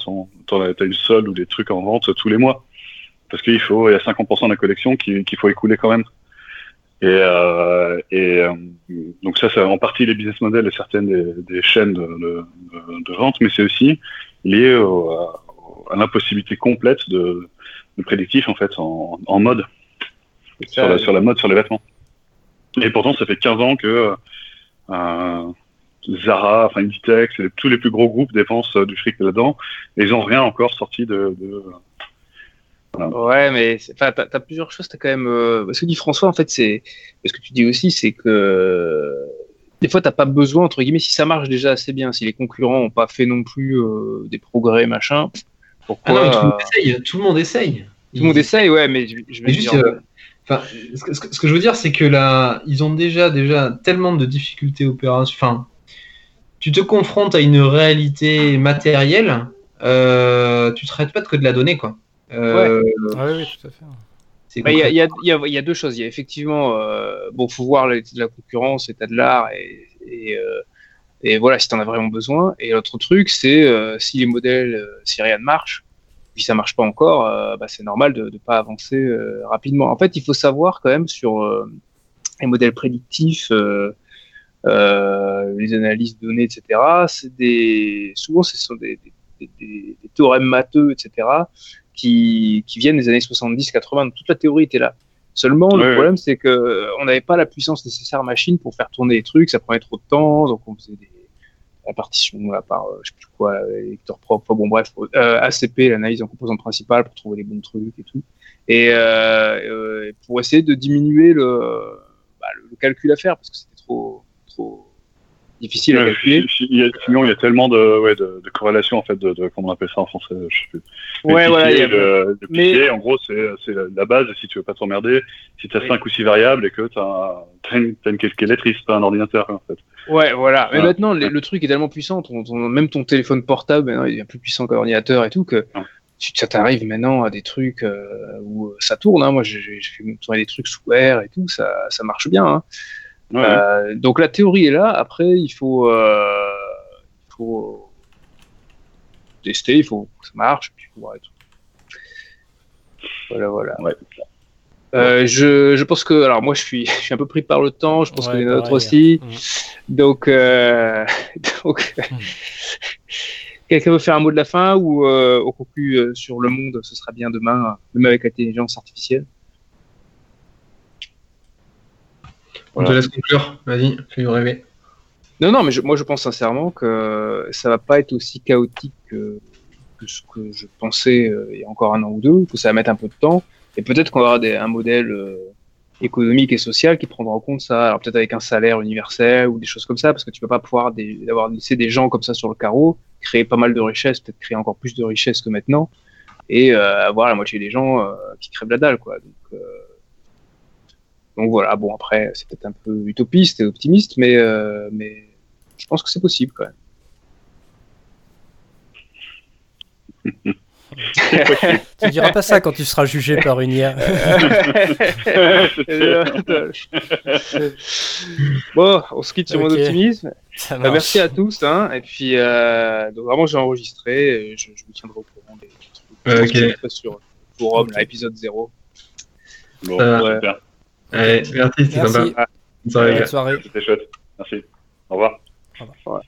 t'en as, une solde ou des trucs en vente tous les mois. Parce qu'il faut, il y a 50% de la collection qui- qu'il faut écouler quand même. Et, euh, et euh, donc ça, c'est en partie les business models de certaines des, des chaînes de, de, de- vente, mais c'est aussi lié au- à, à l'impossibilité complète de, de prédictif en fait en, en mode sur la, sur la mode sur les vêtements. Et pourtant, ça fait 15 ans que euh, Zara, enfin Inditex, et tous les plus gros groupes dépensent euh, du fric là-dedans, et ils ont rien encore sorti de. Ouais, mais enfin, t'as, t'as plusieurs choses. T'as quand même. euh, Ce que dit François, en fait, c'est. Ce que tu dis aussi, c'est que. Des fois, t'as pas besoin, entre guillemets, si ça marche déjà assez bien, si les concurrents ont pas fait non plus euh, des progrès, machin. Ah Pourquoi non, mais tout, le euh, monde essaye, tout le monde essaye. tout le monde essaye, ouais, mais je, je vais Mais dire. juste, euh, Enfin, ce que, ce que- ce que je veux dire, c'est que là, ils ont déjà, déjà tellement de difficultés opérationnelles. Enfin, tu te confrontes à une réalité matérielle, euh, tu traites pas que de la donnée, quoi. Euh, Ah oui, oui, tout à fait. Bah, Il y, a, concret. il y, a, il y, a, il y a deux choses. Il y a effectivement, euh, bon, faut voir la, la concurrence, l'état de l'art, et, et, euh, et voilà, si tu en as vraiment besoin. Et l'autre truc, c'est euh, si les modèles, euh, si rien ne marche, puis ça marche pas encore, euh, bah, c'est normal de ne pas avancer euh, rapidement. En fait, il faut savoir quand même sur euh, les modèles prédictifs, les analyses de données, etc. C'est des souvent ce sont des, des, des, des théorèmes matheux, etc. Qui, qui viennent des années 70-80. Toute la théorie était là. Seulement, le problème, c'est que on n'avait pas la puissance nécessaire machine pour faire tourner les trucs, ça prenait trop de temps, donc on faisait des la partition à part, euh, je sais plus quoi, euh, lecteur propre, enfin, bon bref, euh, ACP, l'analyse en composante principale pour trouver les bons trucs et tout, et euh, euh, pour essayer de diminuer le, bah, le, le calcul à faire parce que c'était trop, trop difficile à Ouais, calculer. il y a- sinon, il y a tellement de, ouais, de, de corrélations, en fait, de, de- comment on appelle ça en français, je sais plus. Ouais, voilà, le, le mais- piqué, en gros, c'est la, base, si tu veux pas t'emmerder, si tu as Oui. 5 ou 6 variables et que tu as, une, t'as une calculatrice, pas un ordinateur, en fait. Ouais, voilà. Mais Ouais. maintenant, le, le truc est tellement puissant, ton, ton- même ton téléphone portable, il devient plus puissant qu'un ordinateur et tout, que Ouais. tu, ça t'arrive maintenant à des trucs euh, où euh, ça tourne. Hein. Moi, j'ai fait tourner des trucs sous R et tout, ça, ça marche bien. Hein. Ouais, Euh, donc la théorie est là. Après, il faut, euh, il faut tester, il faut que ça marche, puis il faut voir et tout. Voilà, voilà. Ouais. Euh, je, je pense que, alors moi, je suis, je suis un peu pris par le temps. Je pense Ouais, que les nôtres pareil. aussi. Mhm. Donc, euh, donc quelqu'un veut faire un mot de la fin ou euh, on conclut euh, sur le monde, ce sera bien demain, même avec l'intelligence artificielle? On te laisse conclure. Vas-y, fais-nous rêver. Non, non, mais je- moi je pense sincèrement que ça va pas être aussi chaotique que, que ce que je pensais euh, il y a encore un an ou deux, que ça va mettre un peu de temps, et peut-être qu'on aura des, un modèle euh, économique et social qui prendra en compte ça, alors peut-être avec un salaire universel ou des choses comme ça, parce que tu peux pas pouvoir des, avoir laissé des gens comme ça sur le carreau, créer pas mal de richesses, peut-être créer encore plus de richesses que maintenant, et euh, avoir la moitié des gens euh, qui crèvent la dalle, quoi. Donc, donc voilà, bon après c'est peut-être un peu utopiste et optimiste, mais, euh, mais je pense que c'est possible quand même. Tu diras pas ça quand tu seras jugé par une IA. bon, on se quitte sur mon optimisme. Ça Euh, marche. merci à tous. Hein, et puis, euh, donc vraiment, j'ai enregistré. et Je, je vous tiendrai au courant des trucs. Je Ouais, pense ok. que je le ferai sur le forum, Ok. là, épisode 0. Bon, Euh, super. Allez, merci, Merci. sympa. Bonne soirée, Bonne gars. soirée. C'était chouette. Merci. Au revoir. Ouais.